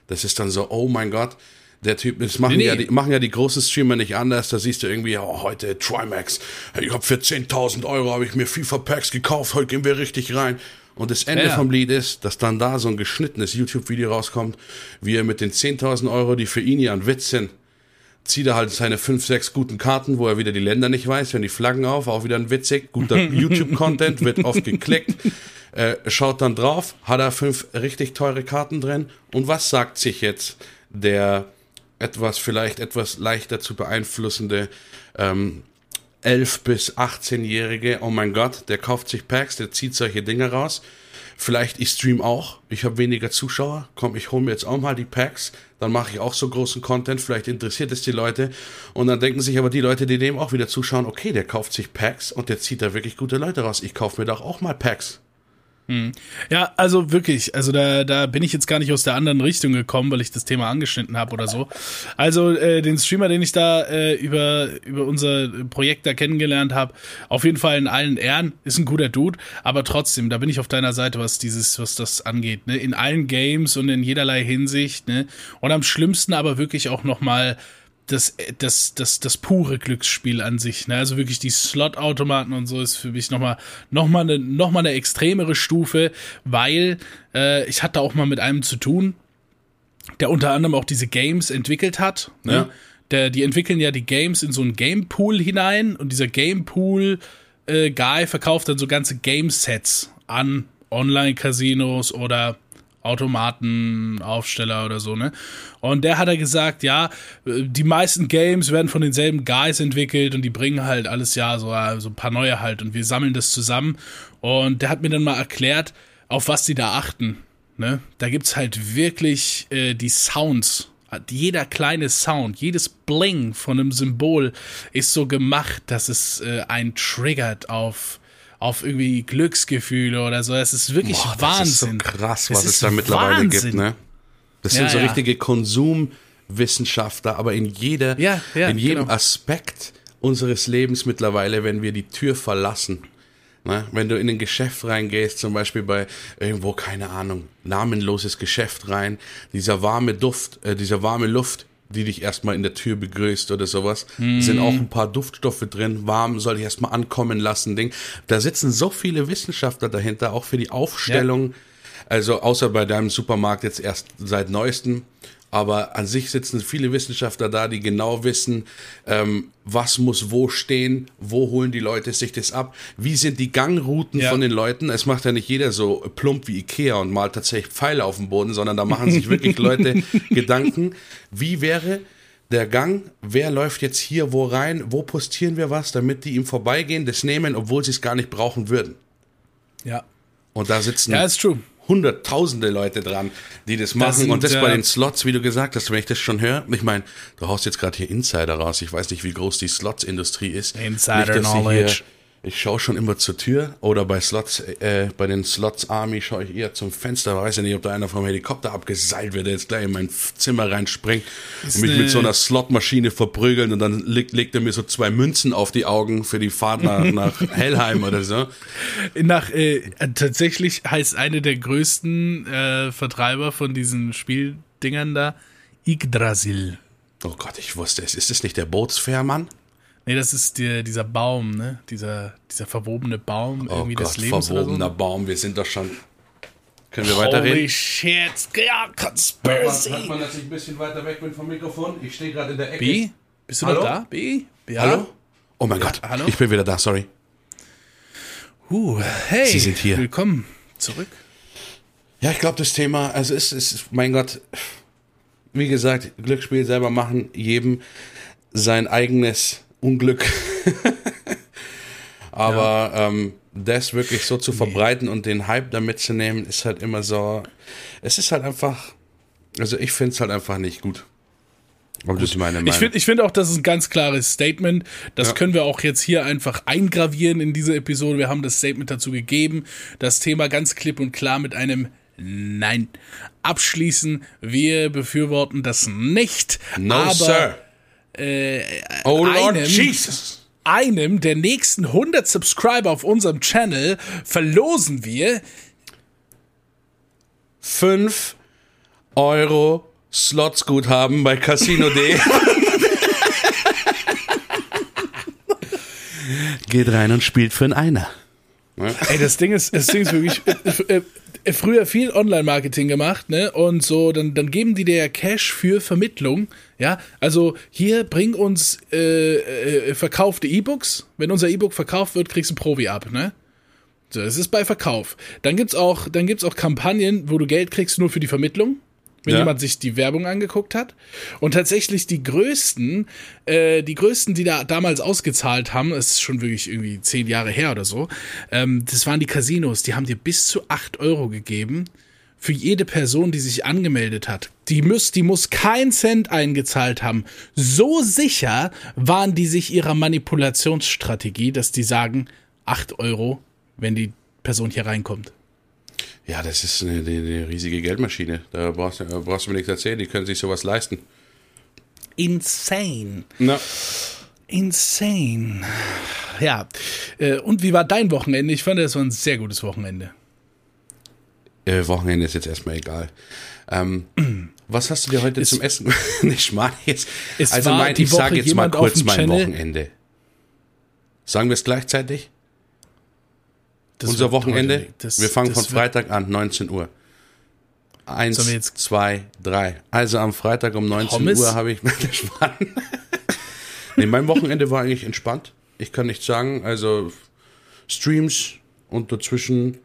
Das ist dann so, oh mein Gott, der Typ, das machen, nee, ja, die, machen ja die großen Streamer nicht anders. Da siehst du irgendwie, oh, heute Trimax. Ich habe für 10.000 Euro habe ich mir FIFA Packs gekauft. Heute gehen wir richtig rein. Und das Ende ja. vom Lied ist, dass dann da so ein geschnittenes YouTube-Video rauskommt, wie er mit den 10.000 Euro, die für ihn ja ein Witz sind, zieht er halt seine 5, 6 guten Karten, wo er wieder die Länder nicht weiß, hören die Flaggen auf, auch wieder ein witzig, guter YouTube-Content, wird oft geklickt, äh, schaut dann drauf, hat er fünf richtig teure Karten drin? Und was sagt sich jetzt der etwas vielleicht etwas leichter zu beeinflussende ähm, 11 bis 18-Jährige, oh mein Gott, der kauft sich Packs, der zieht solche Dinge raus. Vielleicht ich stream auch, ich habe weniger Zuschauer, komm, ich hole mir jetzt auch mal die Packs, dann mache ich auch so großen Content, vielleicht interessiert es die Leute. Und dann denken sich aber die Leute, die dem auch wieder zuschauen, okay, der kauft sich Packs und der zieht da wirklich gute Leute raus, ich kaufe mir doch auch mal Packs. Hm. Ja, also wirklich, also da, da bin ich jetzt gar nicht aus der anderen Richtung gekommen, weil ich das Thema angeschnitten habe oder so. Also äh, den Streamer, den ich da äh, über, über unser Projekt da kennengelernt habe, auf jeden Fall in allen Ehren, ist ein guter Dude, aber trotzdem, da bin ich auf deiner Seite, was dieses, was das angeht, ne? In allen Games und in jederlei Hinsicht, ne? Und am schlimmsten aber wirklich auch nochmal das, das, das, das pure Glücksspiel an sich. Ne? Also wirklich die Slot-Automaten und so ist für mich nochmal noch mal eine, noch mal eine extremere Stufe, weil äh, ich hatte auch mal mit einem zu tun, der unter anderem auch diese Games entwickelt hat. Ne? Ja. Der, die entwickeln ja die Games in so einen Gamepool hinein und dieser Gamepool äh, Guy verkauft dann so ganze Game-Sets an Online-Casinos oder Automatenaufsteller oder so, ne? Und der hat er gesagt, ja, die meisten Games werden von denselben Guys entwickelt und die bringen halt alles ja so, so ein paar neue halt und wir sammeln das zusammen. Und der hat mir dann mal erklärt, auf was die da achten. Ne? Da gibt's halt wirklich äh, die Sounds. Jeder kleine Sound, jedes Bling von einem Symbol ist so gemacht, dass es äh, einen triggert auf auf irgendwie Glücksgefühle oder so. Es ist wirklich Boah, Wahnsinn. Das ist so krass, was es da mittlerweile Wahnsinn. gibt, ne? Das sind ja, so ja. richtige Konsumwissenschaftler, aber in jeder, ja, in jedem genau. Aspekt unseres Lebens mittlerweile, wenn wir die Tür verlassen. Ne? Wenn du in ein Geschäft reingehst, zum Beispiel bei irgendwo, keine Ahnung, namenloses Geschäft rein, dieser warme Duft, äh, dieser warme Luft, die dich erstmal in der Tür begrüßt oder sowas. Mm. Sind auch ein paar Duftstoffe drin. Warm soll ich erstmal ankommen lassen. Ding. Da sitzen so viele Wissenschaftler dahinter, auch für die Aufstellung. Ja. Also außer bei deinem Supermarkt jetzt erst seit neuestem. Aber an sich sitzen viele Wissenschaftler da, die genau wissen, ähm, was muss wo stehen, wo holen die Leute sich das ab, wie sind die Gangrouten Ja. von den Leuten. Es macht ja nicht jeder so plump wie Ikea und malt tatsächlich Pfeile auf dem Boden, sondern da machen sich wirklich Leute Gedanken, wie wäre der Gang, wer läuft jetzt hier wo rein, wo postieren wir was, damit die ihm vorbeigehen, das nehmen, obwohl sie es gar nicht brauchen würden. Ja. Und da sitzen Ja, ist true. Hunderttausende Leute dran, die das machen. sind, und das bei äh, den Slots, wie du gesagt hast, wenn ich das schon höre. Ich meine, du haust jetzt gerade hier Insider raus. Ich weiß nicht, wie groß die Slots-Industrie ist. Insider Nicht, dass sie Knowledge. Ich schaue schon immer zur Tür oder bei Slots, äh, bei den Slots Army schaue ich eher zum Fenster. Weiß ja nicht, ob da einer vom Helikopter abgeseilt wird, der jetzt gleich in mein Zimmer reinspringt und mich mit so einer Slotmaschine verprügeln und dann legt, legt er mir so zwei Münzen auf die Augen für die Fahrt nach, nach Hellheim oder so. Nach, äh, tatsächlich heißt eine der größten äh, Vertreiber von diesen Spieldingern da Yggdrasil. Oh Gott, ich wusste es. Ist das nicht der Bootsfährmann? Nee, das ist der, dieser Baum, ne? Dieser, dieser verwobene Baum Oh irgendwie Gott, des Lebens verwobener oder Baum, wir sind doch schon. Können wir so. weiterreden? Holy shit, ja, Hört Conspiracy. man, hört man, dass ich ein bisschen weiter weg bin vom Mikrofon? Ich stehe gerade in der Ecke. B? Bist du Hallo? noch da? B? Ja? Hallo? Oh mein Gott, hallo? ich bin wieder da, sorry. Uh, hey, Sie sind hier. willkommen zurück. Ja, ich glaube, das Thema, also es ist, mein Gott, wie gesagt, Glücksspiel selber machen, jedem sein eigenes Unglück. Aber ähm, das wirklich so zu verbreiten und den Hype da mitzunehmen, ist halt immer so, es ist halt einfach, also ich finde es halt einfach nicht gut. Aber das meine Meinung. Ich finde ich find auch, das ist ein ganz klares Statement. Das Ja. können wir auch jetzt hier einfach eingravieren in diese Episode. Wir haben das Statement dazu gegeben. Das Thema ganz klipp und klar mit einem Nein abschließen. Wir befürworten das nicht. no, aber Sir. Äh, Oh Lord einem- Jesus. einem der nächsten 100 Subscriber auf unserem Channel verlosen wir 5 Euro Slotsguthaben bei Casino.de. Geht rein und spielt für einen Einer. Ey, das Ding ist, das Ding ist wirklich, äh, äh, früher viel Online-Marketing gemacht, ne? Und so, dann, dann geben die dir ja Cash für Vermittlung, ja? Also hier bring uns äh, äh, verkaufte E-Books. Wenn unser E-Book verkauft wird, kriegst du ein Provi ab, ne? So, das ist bei Verkauf. Dann gibt's auch, dann gibt's auch Kampagnen, wo du Geld kriegst nur für die Vermittlung. Wenn Ja. jemand sich die Werbung angeguckt hat. Und tatsächlich die größten, äh, die größten, die da damals ausgezahlt haben, das ist schon wirklich irgendwie zehn Jahre her oder so, ähm, das waren die Casinos, die haben dir bis zu acht Euro gegeben für jede Person, die sich angemeldet hat. Die muss, die muss keinen Cent eingezahlt haben. So sicher waren die sich ihrer Manipulationsstrategie, dass die sagen, acht Euro, wenn die Person hier reinkommt. Ja, das ist eine, eine, riesige Geldmaschine. Da brauchst, du- da brauchst du mir nichts erzählen, die können sich sowas leisten. Insane. Na. Insane. Ja. Äh, Und wie war dein Wochenende? Ich fand, das war ein sehr gutes Wochenende. Äh, Wochenende ist jetzt erstmal egal. Ähm, was hast du dir heute zum Essen? nicht mal jetzt. Es Also mein, ich sage jetzt mal kurz mein Channel- Wochenende. Sagen wir es gleichzeitig? Das Unser Wochenende? das- wir fangen von Freitag an, 19 Uhr. Eins, zwei, drei. Also am Freitag um 19 Pommes? Uhr habe ich nee, mein Wochenende war eigentlich entspannt. Ich kann nicht sagen. Also Streams und dazwischen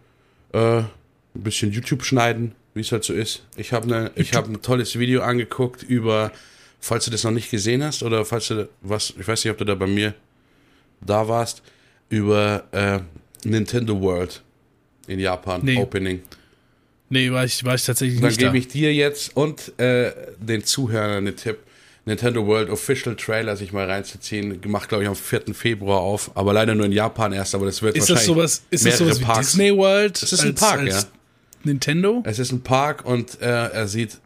äh, ein bisschen YouTube schneiden, wie es halt so ist. Ich habe ne, ich hab ein tolles Video angeguckt über, falls du das noch nicht gesehen hast oder falls du was, ich weiß nicht, ob du da bei mir da warst, über äh, Nintendo World in Japan, Nee. Opening. Nee, war ich, war ich tatsächlich Dann nicht da. gebe ich dir jetzt und äh, den Zuhörern einen Tipp. Nintendo World Official Trailer sich mal reinzuziehen. Gemacht, glaube ich, am 4. Februar auf. Aber leider nur in Japan erst, aber das wird ist das wahrscheinlich sowas, ist das sowas wie Parks. Disney World? Es ist ein Park, ja. Nintendo? Es ist ein Park und äh, er sieht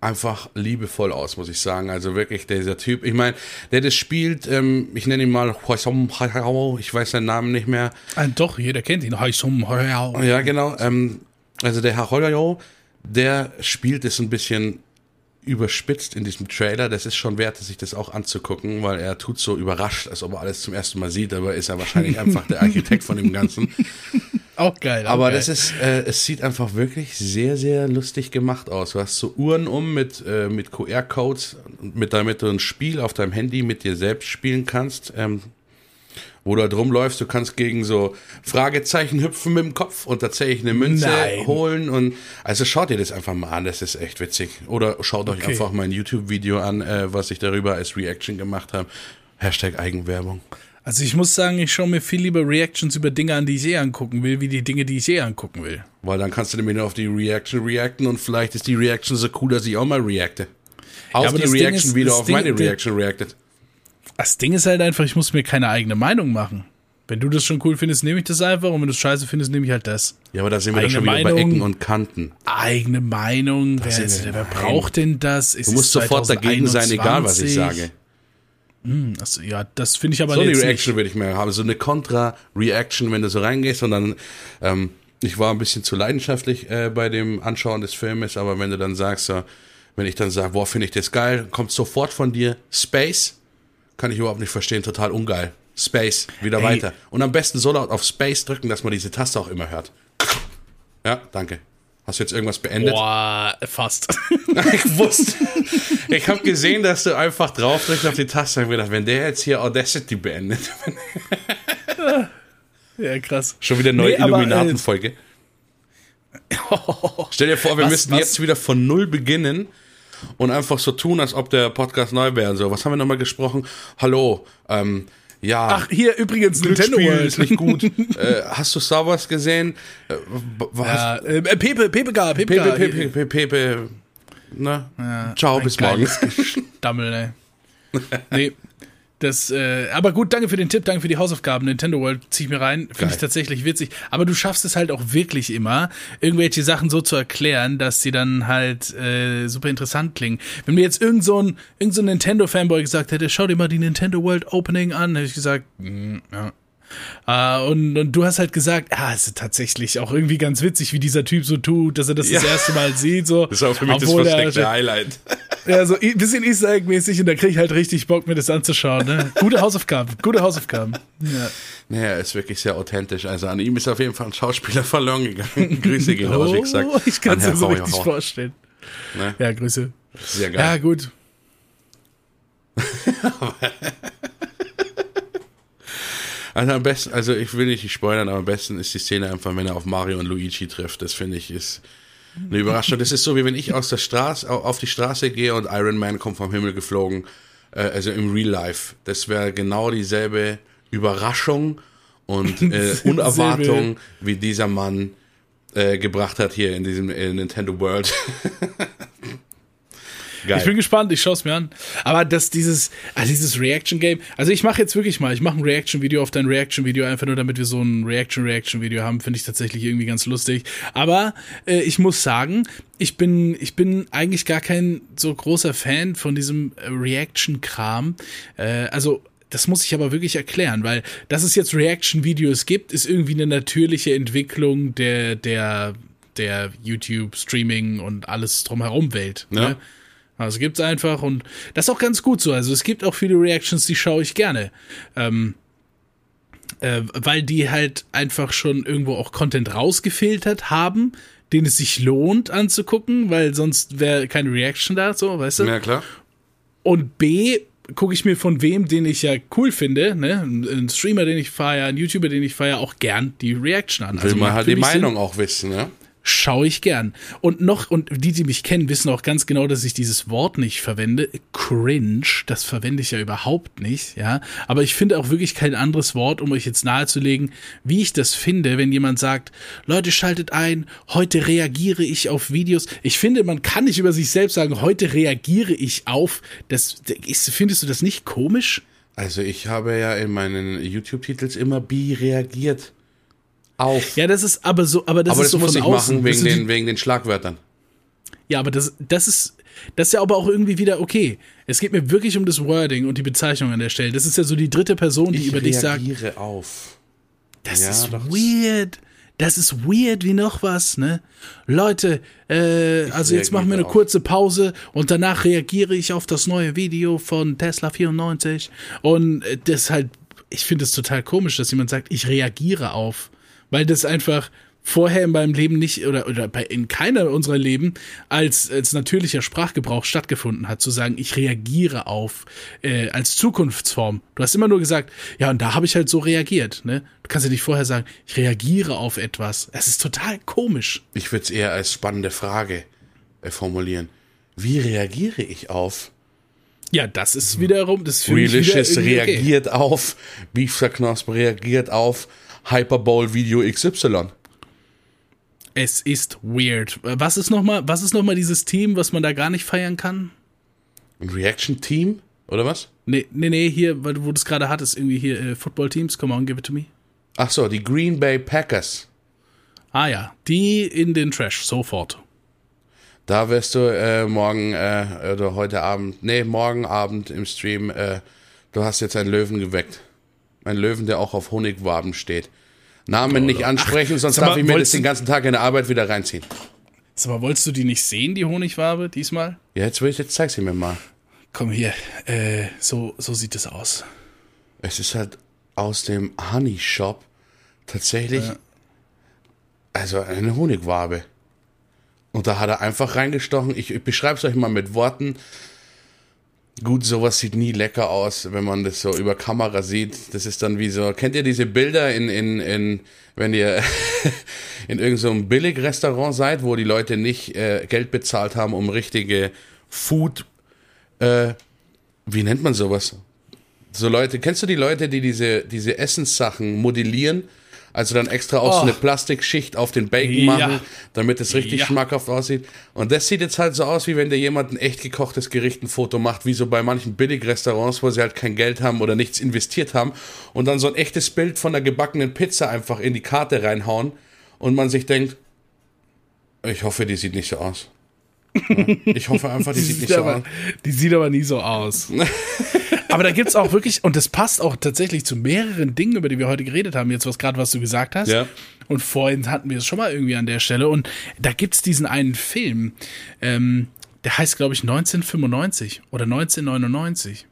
einfach liebevoll aus, muss ich sagen. Also wirklich dieser Typ. Ich meine, der das spielt, ähm, ich nenne ihn mal Hwasong Hao, ich weiß seinen Namen nicht mehr. Ah, doch, jeder kennt ihn. Haisum, Hao. Ja, genau. Ähm, also der Herr der spielt es ein bisschen überspitzt in diesem Trailer. Das ist schon wert, sich das auch anzugucken, weil er tut so überrascht, als ob er alles zum ersten Mal sieht, aber ist er wahrscheinlich einfach der Architekt von dem Ganzen. Auch geil. Auch Aber geil. das ist, äh, es sieht einfach wirklich sehr, sehr lustig gemacht aus. Du hast so Uhren um mit, äh, mit QR-Codes, mit damit du ein Spiel auf deinem Handy mit dir selbst spielen kannst, ähm, wo du halt rumläufst. Du kannst gegen so Fragezeichen hüpfen mit dem Kopf und tatsächlich eine Münze Nein. holen. Und also schaut ihr das einfach mal an, das ist echt witzig. Oder schaut euch Okay. einfach mein YouTube-Video an, äh, was ich darüber als Reaction gemacht habe. Hashtag Eigenwerbung. Also ich muss sagen, ich schaue mir viel lieber Reactions über Dinge an, die ich eh angucken will, wie die Dinge, die ich eh angucken will. Weil dann kannst du nämlich nur auf die Reaction reacten und vielleicht ist die Reaction so cool, dass ich auch mal reacte. Auf aber die Reaction ist- wieder auf Ding- meine Reaction reactet. Das Ding ist halt einfach, ich muss mir keine eigene Meinung machen. Wenn du das schon cool findest, nehme ich das einfach und wenn du es scheiße findest, nehme ich halt das. Ja, aber da sind wir Eigene schon wieder bei. Ecken und Kanten. Eigene Meinung, wer, jetzt, wer braucht denn das? Es Du musst sofort dagegen sein, egal was ich 2021. sage. Achso, ja, das finde ich aber So eine jetzt nicht. Reaction würde ich mehr haben. So eine Kontra-Reaction, wenn du so reingehst und dann, ähm, ich war ein bisschen zu leidenschaftlich äh, bei dem Anschauen des Filmes, aber wenn du dann sagst, so, wenn ich dann sage, boah, finde ich das geil, kommt sofort von dir Space, kann ich überhaupt nicht verstehen, total ungeil. Space, wieder Ey. weiter. Und am besten so laut auf Space drücken, dass man diese Taste auch immer hört. Ja, danke. Hast du jetzt irgendwas beendet? Boah, fast. Ich wusste. Ich habe gesehen, dass du einfach drauf drückst auf die Taste und hab gedacht, wenn der jetzt hier Audacity beendet, ja, krass. schon wieder neue Nee, äh, Illuminatenfolge. Stell dir vor, wir Was- müssten was- jetzt wieder von null beginnen und einfach so tun, als ob der Podcast neu wäre. So, was haben wir nochmal gesprochen? Hallo, ähm, ja. Ach, hier übrigens Nintendo World. ist nicht gut. äh, hast du Star Wars gesehen? Äh, was? Ja, äh, Pepe, Pepe gar, Pepe, Pepe. Pepe, Pepe, Pepe. Na? Ciao, ein bis morgen. geiles Dammel, ey. Nee. Das, äh, aber gut, danke für den Tipp, danke für die Hausaufgaben. Nintendo World zieh ich mir rein. Finde ich tatsächlich witzig. Aber du schaffst es halt auch wirklich immer, irgendwelche Sachen so zu erklären, dass sie dann halt äh, super interessant klingen. Wenn mir jetzt irgend so ein, irgend so ein Nintendo-Fanboy gesagt hätte, schau dir mal die Nintendo World Opening an, hätte ich gesagt, mm, ja. Äh, und, und du hast halt gesagt, ja, es ist tatsächlich auch irgendwie ganz witzig, wie dieser Typ so tut, dass er das das Ja. erste Mal sieht. So, Das ist auch für mich Obwohl das er- versteckte Highlight. ja, so ein bisschen Easter Egg-mäßig und da kriege ich halt richtig Bock, mir das anzuschauen. Ne? Gute Hausaufgaben, gute Hausaufgaben. Ja. Naja, er ist wirklich sehr authentisch. Also an ihm ist auf jeden Fall ein Schauspieler verloren gegangen. Grüße gehen raus, wie gesagt. Oh, ich kann es mir so richtig Feuerhauer. vorstellen. Ne? Ja, Grüße. Sehr Ja, geil. gut. Also am besten, also ich will nicht spoilern, aber am besten ist die Szene einfach, wenn er auf Mario und Luigi trifft. Das finde ich ist eine Überraschung. Das ist so, wie wenn ich aus der Straße, auf die Straße gehe und Iron Man kommt vom Himmel geflogen. Äh, also im Real Life. Das wäre genau dieselbe Überraschung und äh, Unerwartung, wie dieser Mann äh, gebracht hat hier in diesem äh, Nintendo World. Geil. Ich bin gespannt, ich schaue es mir an. Aber dass dieses, ah, dieses Reaction-Game, also ich mache jetzt wirklich mal, ich mache ein Reaction-Video auf dein Reaction-Video, einfach nur damit wir so ein Reaction-Reaction-Video haben, finde ich tatsächlich irgendwie ganz lustig. Aber äh, ich muss sagen, ich bin, ich bin eigentlich gar kein so großer Fan von diesem äh, Reaction-Kram. Äh, also das muss ich aber wirklich erklären, weil dass es jetzt Reaction-Videos gibt, ist irgendwie eine natürliche Entwicklung der, der, der YouTube-Streaming und alles drumherum Welt. Ja. Ne? Also gibt's einfach und das ist auch ganz gut so. Also es gibt auch viele Reactions, die schaue ich gerne. Ähm, äh, weil die halt einfach schon irgendwo auch Content rausgefiltert haben, den es sich lohnt anzugucken, weil sonst wäre keine Reaction da, so, weißt du? ja, klar. Und B, gucke ich mir von wem, den ich ja cool finde, ne, ein Streamer, den ich feiere, ein YouTuber, den ich feiere, auch gern die Reaction an. Will man macht halt die mich Sinn Meinung auch wissen, ne? Schaue ich gern. Und noch, und die, die mich kennen, wissen auch ganz genau, dass ich dieses Wort nicht verwende. Cringe, das verwende ich ja überhaupt nicht, ja. Aber ich finde auch wirklich kein anderes Wort, um euch jetzt nahezulegen, wie ich das finde, wenn jemand sagt, Leute, schaltet ein, heute reagiere ich auf Videos. Ich finde, man kann nicht über sich selbst sagen, heute reagiere ich auf. Das, ist, findest du das nicht komisch? Also ich habe ja in meinen YouTube-Titels immer bi reagiert. Auf. Ja, das ist aber so, aber das aber ist das so muss von ich außen. machen wegen den, wegen den Schlagwörtern. Ja, aber das, das ist, das ist ja aber auch irgendwie wieder okay. Es geht mir wirklich um das Wording und die Bezeichnung an der Stelle. Das ist ja so die dritte Person, die Ich über dich sagt, reagiere auf. das Ja, ist weird. Das ist weird wie noch was, ne? Leute, äh, also jetzt machen wir eine auf. kurze Pause und danach reagiere ich auf das neue Video von Tesla 94 und äh, das ist halt, ich finde es total komisch, dass jemand sagt, ich reagiere auf. Weil das einfach vorher in meinem Leben nicht oder, oder bei, in keiner unserer Leben als, als natürlicher Sprachgebrauch stattgefunden hat, zu sagen, ich reagiere auf äh, als Zukunftsform. Du hast immer nur gesagt, ja, und da habe ich halt so reagiert. Ne? Du kannst ja nicht vorher sagen, ich reagiere auf etwas. Es ist total komisch. Ich würde es eher als spannende Frage äh, formulieren. Wie reagiere ich auf? Ja, das ist wiederum, das ich Relicious reagiert okay. auf, Beefsterknosp reagiert auf Hyperbowl Video XY. Es ist weird. Was ist nochmal, was ist noch mal dieses Team, was man da gar nicht feiern kann? Ein Reaction-Team? Oder was? Nee, nee, nee, hier, weil du, wo du es gerade hattest, irgendwie hier äh, Football-Teams, come on, give it to me. Ach so, die Green Bay Packers. Ah ja, die in den Trash, sofort. Da wirst du äh, morgen äh, oder heute Abend, nee, morgen Abend im Stream, äh, du hast jetzt einen Löwen geweckt. Ein Löwen, der auch auf Honigwaben steht. Namen nicht ansprechen, sonst darf ich mir das den ganzen Tag in der Arbeit wieder reinziehen. Mal, wolltest du die nicht sehen, die Honigwabe, diesmal? Ja, jetzt will ich, jetzt zeig sie mir mal. Komm hier, äh, so, so sieht es aus. Es ist halt aus dem Honey Shop tatsächlich, ja. also eine Honigwabe. Und da hat er einfach reingestochen. Ich, ich beschreibe es euch mal mit Worten. Gut, sowas sieht nie lecker aus, wenn man das so über Kamera sieht. Das ist dann wie so, kennt ihr diese Bilder in, in, in wenn ihr in irgendeinem so Billigrestaurant seid, wo die Leute nicht äh, Geld bezahlt haben, um richtige Food, äh, wie nennt man sowas? So Leute, kennst du die Leute, die diese, diese Essenssachen modellieren also dann extra auch oh. so eine Plastikschicht auf den Bacon ja. machen, damit es richtig ja. schmackhaft aussieht. Und das sieht jetzt halt so aus, wie wenn dir jemand ein echt gekochtes Gericht ein Foto macht, wie so bei manchen Billigrestaurants, wo sie halt kein Geld haben oder nichts investiert haben und dann so ein echtes Bild von der gebackenen Pizza einfach in die Karte reinhauen und man sich denkt, ich hoffe, die sieht nicht so aus. Ich hoffe einfach, die, die sieht nicht aber, so aus. Die sieht aber nie so aus. aber da gibt es auch wirklich, und das passt auch tatsächlich zu mehreren Dingen, über die wir heute geredet haben, jetzt was gerade, was du gesagt hast. Ja. Und vorhin hatten wir es schon mal irgendwie an der Stelle. Und da gibt es diesen einen Film, ähm, der heißt, glaube ich, 1995 oder 1999.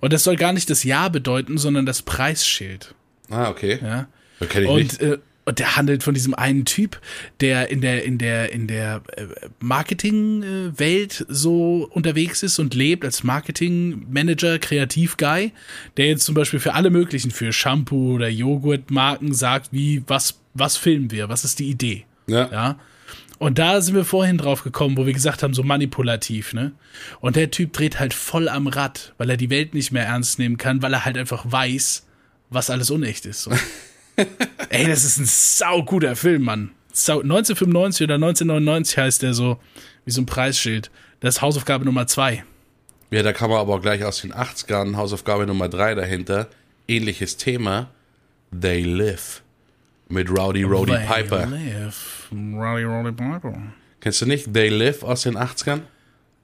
Und das soll gar nicht das Jahr bedeuten, sondern das Preisschild. Ah, okay. Ja. Das kenn ich und, nicht. Äh, und der handelt von diesem einen Typ, der in der, in der, in der äh, Marketingwelt so unterwegs ist und lebt als Marketingmanager, Kreativguy, der jetzt zum Beispiel für alle möglichen, für Shampoo oder Joghurtmarken sagt, wie, was, was filmen wir, was ist die Idee? Ja. ja? Und da sind wir vorhin drauf gekommen, wo wir gesagt haben, so manipulativ, ne? Und der Typ dreht halt voll am Rad, weil er die Welt nicht mehr ernst nehmen kann, weil er halt einfach weiß, was alles unecht ist. So. Ey, das ist ein sauguter Film, Mann. 1995 oder 1999 heißt der so, wie so ein Preisschild. Das ist Hausaufgabe Nummer 2. Ja, da kann man aber auch gleich aus den 80ern Hausaufgabe Nummer 3 dahinter. Ähnliches Thema. They Live. Mit Rowdy Roddy They Piper. Live. Rowdy Roddy Piper. Kennst du nicht They Live aus den 80ern?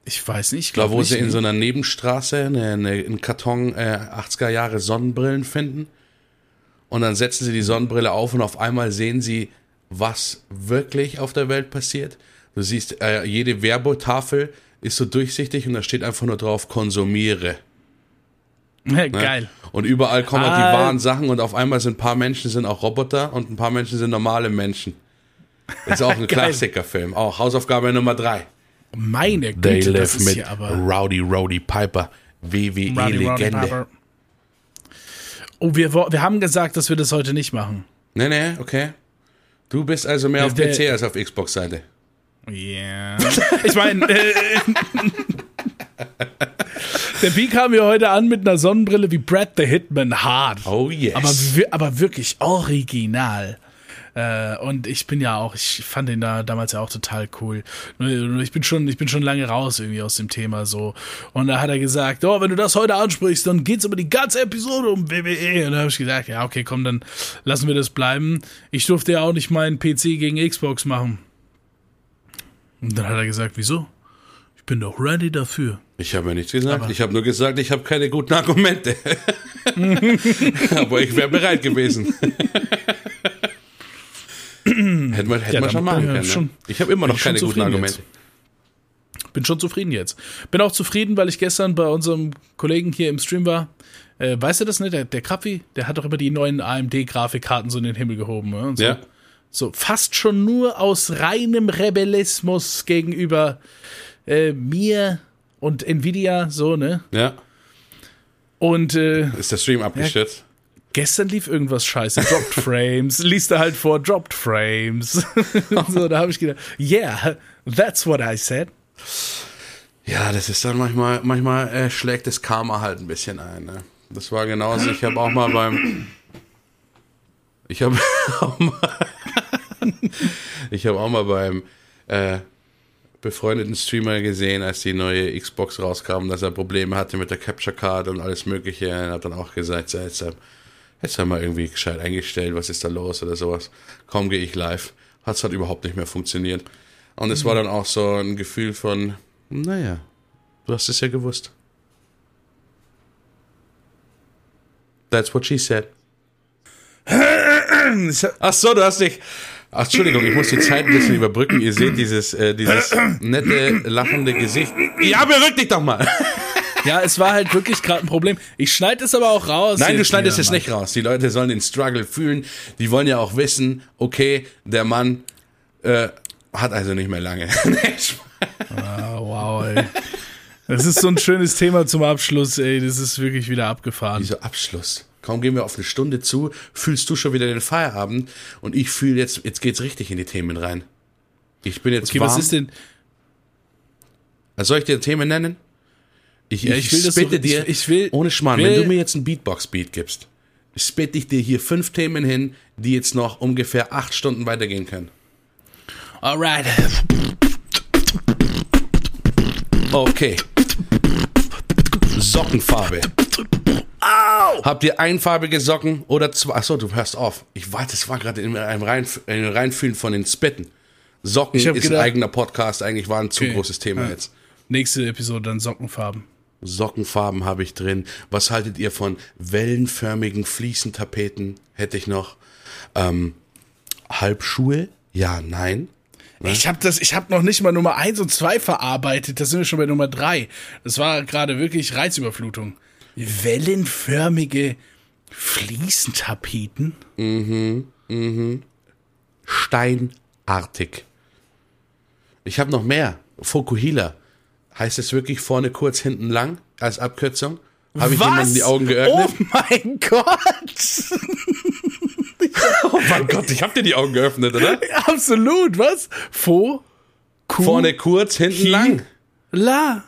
Ich weiß nicht. Ich glaube, wo nicht. sie in so einer Nebenstraße eine, eine, einen Karton äh, 80er Jahre Sonnenbrillen finden und dann setzen sie die Sonnenbrille auf und auf einmal sehen sie, was wirklich auf der Welt passiert. Du siehst, äh, jede Werbetafel ist so durchsichtig und da steht einfach nur drauf, konsumiere. Ne? Geil. Und überall kommen ah. die wahren Sachen und auf einmal sind ein paar Menschen sind auch Roboter und ein paar Menschen sind normale Menschen. Das ist auch ein Klassikerfilm. Auch Hausaufgabe Nummer drei. Meine Güte, They live mit Rowdy Roddy Piper, WWE-Legende. Oh, wir, wir haben gesagt, dass wir das heute nicht machen. Nee, nee, okay. Du bist also mehr der, auf PC als auf Xbox-Seite. Ja. Yeah. Ich meine, äh, der P kam mir heute an mit einer Sonnenbrille wie Brad the Hitman Hard. Oh yes. Aber, aber wirklich original. Äh, und ich bin ja auch, ich fand den da damals ja auch total cool. Ich bin schon, ich bin schon lange raus irgendwie aus dem Thema so. Und da hat er gesagt, oh, wenn du das heute ansprichst, dann geht's über die ganze Episode um WWE. Und da habe ich gesagt, ja, okay, komm, dann lassen wir das bleiben. Ich durfte ja auch nicht meinen PC gegen Xbox machen. Und dann hat er gesagt, wieso? Ich bin doch ready dafür. Ich habe ja nichts gesagt. Aber ich habe nur gesagt, ich habe keine guten Argumente. Aber ich wäre bereit gewesen. hätten wir, hätten ja, wir schon machen können. Schon, ne? Ich habe immer noch keine guten Argumente. Jetzt. Bin schon zufrieden jetzt. Bin auch zufrieden, weil ich gestern bei unserem Kollegen hier im Stream war. Äh, weißt du das nicht? Der, der Krapfi, der hat doch immer die neuen AMD-Grafikkarten so in den Himmel gehoben. Ne? So. Ja. So, fast schon nur aus reinem Rebellismus gegenüber äh, mir und Nvidia, so, ne? Ja. Und äh, Ist der Stream abgestürzt? Gestern lief irgendwas scheiße, Dropped Frames, liest er halt vor, Dropped Frames. so, da habe ich gedacht, yeah, that's what I said. Ja, das ist dann manchmal, manchmal äh, schlägt das Karma halt ein bisschen ein. Ne? Das war genauso. Ich habe auch mal beim, ich habe auch mal, ich habe auch mal beim äh, befreundeten Streamer gesehen, als die neue Xbox rauskam, dass er Probleme hatte mit der Capture Card und alles Mögliche. Er hat dann auch gesagt, so, jetzt, haben wir irgendwie gescheit eingestellt, was ist da los oder sowas. Kaum gehe ich live, hat es halt überhaupt nicht mehr funktioniert. Und es war dann auch so ein Gefühl von, naja, du hast es ja gewusst. That's what she said. Ach so, du hast dich. Ach, Entschuldigung, ich muss die Zeit ein bisschen überbrücken. Ihr seht dieses, äh, dieses nette, lachende Gesicht. Ja, berück dich doch mal. Ja, es war halt wirklich gerade ein Problem. Ich schneide es aber auch raus. Nein, du schneidest es nicht raus. Die Leute sollen den Struggle fühlen. Die wollen ja auch wissen, okay, der Mann äh, hat also nicht mehr lange. Ah, wow, ey. Das ist so ein schönes Thema zum Abschluss, ey. Das ist wirklich wieder abgefahren. Wieso Abschluss? Kaum gehen wir auf eine Stunde zu, fühlst du schon wieder den Feierabend und ich fühle jetzt, jetzt geht's richtig in die Themen rein. Ich bin jetzt Okay, warm. was ist denn? Also soll ich dir Themen nennen? Ich, Ja, ich will das so- spitte dir, ich- ich will- ohne Schmarrn, will- wenn du mir jetzt einen Beatbox-Beat gibst, spitte ich dir hier fünf Themen hin, die jetzt noch ungefähr acht Stunden weitergehen können. Alright. Okay. Sockenfarbe. Habt ihr einfarbige Socken oder zwei? Achso, du hörst auf. Ich weiß, das war gerade in einem Reinf Reinfühlen von den Spitten. Socken Ich ist gedacht- ein eigener Podcast, eigentlich war ein zu Okay. großes Thema Ja. jetzt. Nächste Episode dann Sockenfarben. Sockenfarben habe ich drin. Was haltet ihr von wellenförmigen Fliesentapeten? Hätte ich noch. Ähm, Halbschuhe? Ja, nein. Ich habe das, ich habe noch nicht mal Nummer 1 und 2 verarbeitet. Da sind wir schon bei Nummer 3. Das war gerade wirklich Reizüberflutung. Wellenförmige Fliesentapeten. Steinartig. Ich habe noch mehr. Fokuhila. Heißt es wirklich vorne kurz, hinten lang als Abkürzung? Habe ich jemandem die Augen geöffnet? Oh mein Gott! Oh, mein Gott, ich habe dir die Augen geöffnet, oder? Absolut, was? Fo, Ku, Vorne kurz, hinten Hi, lang. La.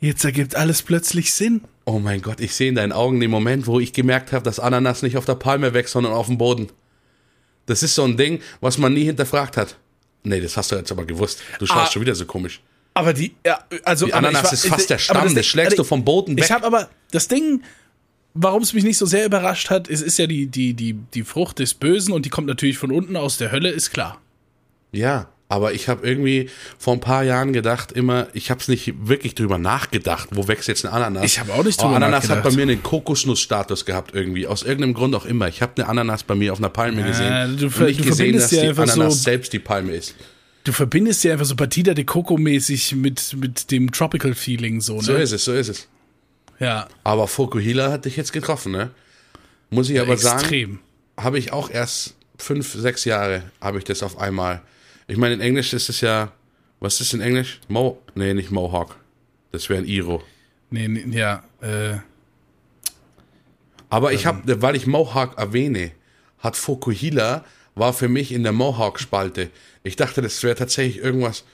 Jetzt ergibt alles plötzlich Sinn. Oh mein Gott, ich sehe in deinen Augen den Moment, wo ich gemerkt habe, dass Ananas nicht auf der Palme wächst, sondern auf dem Boden. Das ist so ein Ding, was man nie hinterfragt hat. Nee, das hast du jetzt aber gewusst. Du schaust Ah. schon wieder so komisch. Aber die, ja, also. Die Ananas war- ist fast der Stamm, das Ding- schlägst du vom Boden weg. Ich habe aber das Ding, warum es mich nicht so sehr überrascht hat, es ist ja die, die, die, die Frucht des Bösen und die kommt natürlich von unten aus der Hölle, ist klar. Ja, aber ich habe irgendwie vor ein paar Jahren gedacht, immer, ich habe es nicht wirklich drüber nachgedacht, wo wächst jetzt ein Ananas. Ich habe auch nicht Aber drüber Ananas hat bei nachgedacht. mir einen Kokosnussstatus gehabt irgendwie, aus irgendeinem Grund auch immer. Ich habe eine Ananas bei mir auf einer Palme gesehen du und nicht du gesehen, dass ja die Ananas so- selbst die Palme ist. Du verbindest ja einfach so Batida de Coco mäßig mit, mit dem Tropical Feeling so, ne? So ist es, so ist es. Ja, Aber Fokuhila hat dich jetzt getroffen, ne? Muss ich aber sagen, extrem. habe ich auch erst fünf, sechs Jahre habe ich das auf einmal. Ich meine, in Englisch ist es ja, was ist in Englisch? Mo, nee, nicht Mohawk. Das wäre ein Iro. Nee, nee, ja, äh, Aber ich habe, weil ich Mohawk erwähne, hat Fokuhila war für mich in der Mohawk-Spalte. Ich dachte, das wäre tatsächlich irgendwas,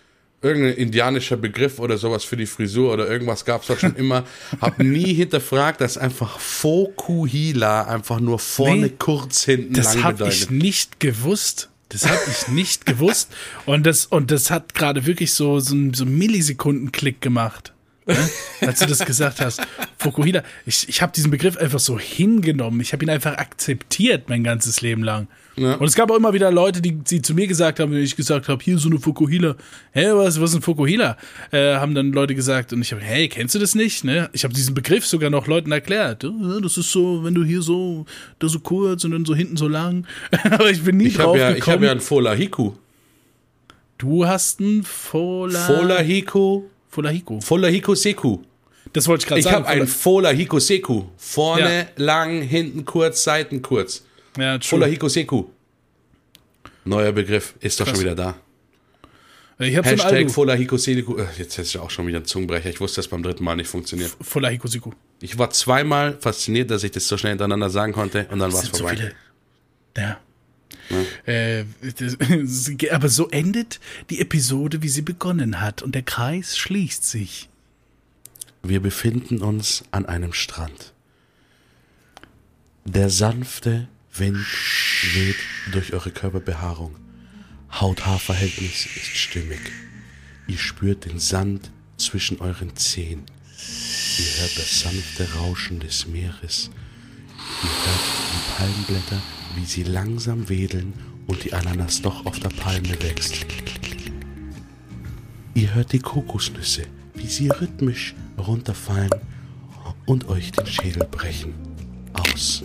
irgendein indianischer Begriff oder sowas für die Frisur oder irgendwas gab es da schon immer. Hab nie hinterfragt, dass einfach Fokuhila einfach nur vorne Nee, kurz hinten das lang habe ich bedeutet. nicht gewusst. Das habe ich nicht gewusst. Und das, und das hat gerade wirklich so, so einen so einen Millisekunden-Klick gemacht. Ne? Als du das gesagt hast. Fukuhila. Ich, ich habe diesen Begriff einfach so hingenommen. Ich habe ihn einfach akzeptiert mein ganzes Leben lang. Ja. Und es gab auch immer wieder Leute, die, die zu mir gesagt haben, wenn ich gesagt habe, hier so eine Fukuhila. Hä, was, was ist ein Fukuhila? Äh, haben dann Leute gesagt und ich habe, hey, kennst du das nicht? Ne? Ich habe diesen Begriff sogar noch Leuten erklärt. Ja, das ist so, wenn du hier so, da so kurz und dann so hinten so lang. Aber ich bin nie Ich drauf habe ja, ich gekommen. hab ja einen Folahiku. du hast einen Fola... Folahiku, Folahiku. Folahiku Seku. Das wollte ich gerade Ich sagen. habe ein Fola Hikoseku. Vorne lang, hinten kurz, Seiten kurz. Ja, true. Fola Hikoseku. Neuer Begriff, ist doch Krass. schon wieder da. Ich so ein Hashtag Albu. Fola Hikoseku. Äh, Jetzt ist ja auch schon wieder ein Zungenbrecher. Ich wusste, dass beim dritten Mal nicht funktioniert. Voller Hikosiku. Ich war zweimal fasziniert, dass ich das so schnell hintereinander sagen konnte und dann war es so vorbei. viele. Ja. Äh, das, aber so endet die Episode, wie sie begonnen hat. Und der Kreis schließt sich. Wir befinden uns an einem Strand. Der sanfte Wind weht durch eure Körperbehaarung. Haut-Haar-Verhältnis ist stimmig. Ihr spürt den Sand zwischen euren Zehen. Ihr hört das sanfte Rauschen des Meeres. Ihr hört die Palmblätter, wie sie langsam wedeln und die Ananas doch auf der Palme wächst. Ihr hört die Kokosnüsse, wie sie rhythmisch runterfallen und euch den Schädel brechen. Aus.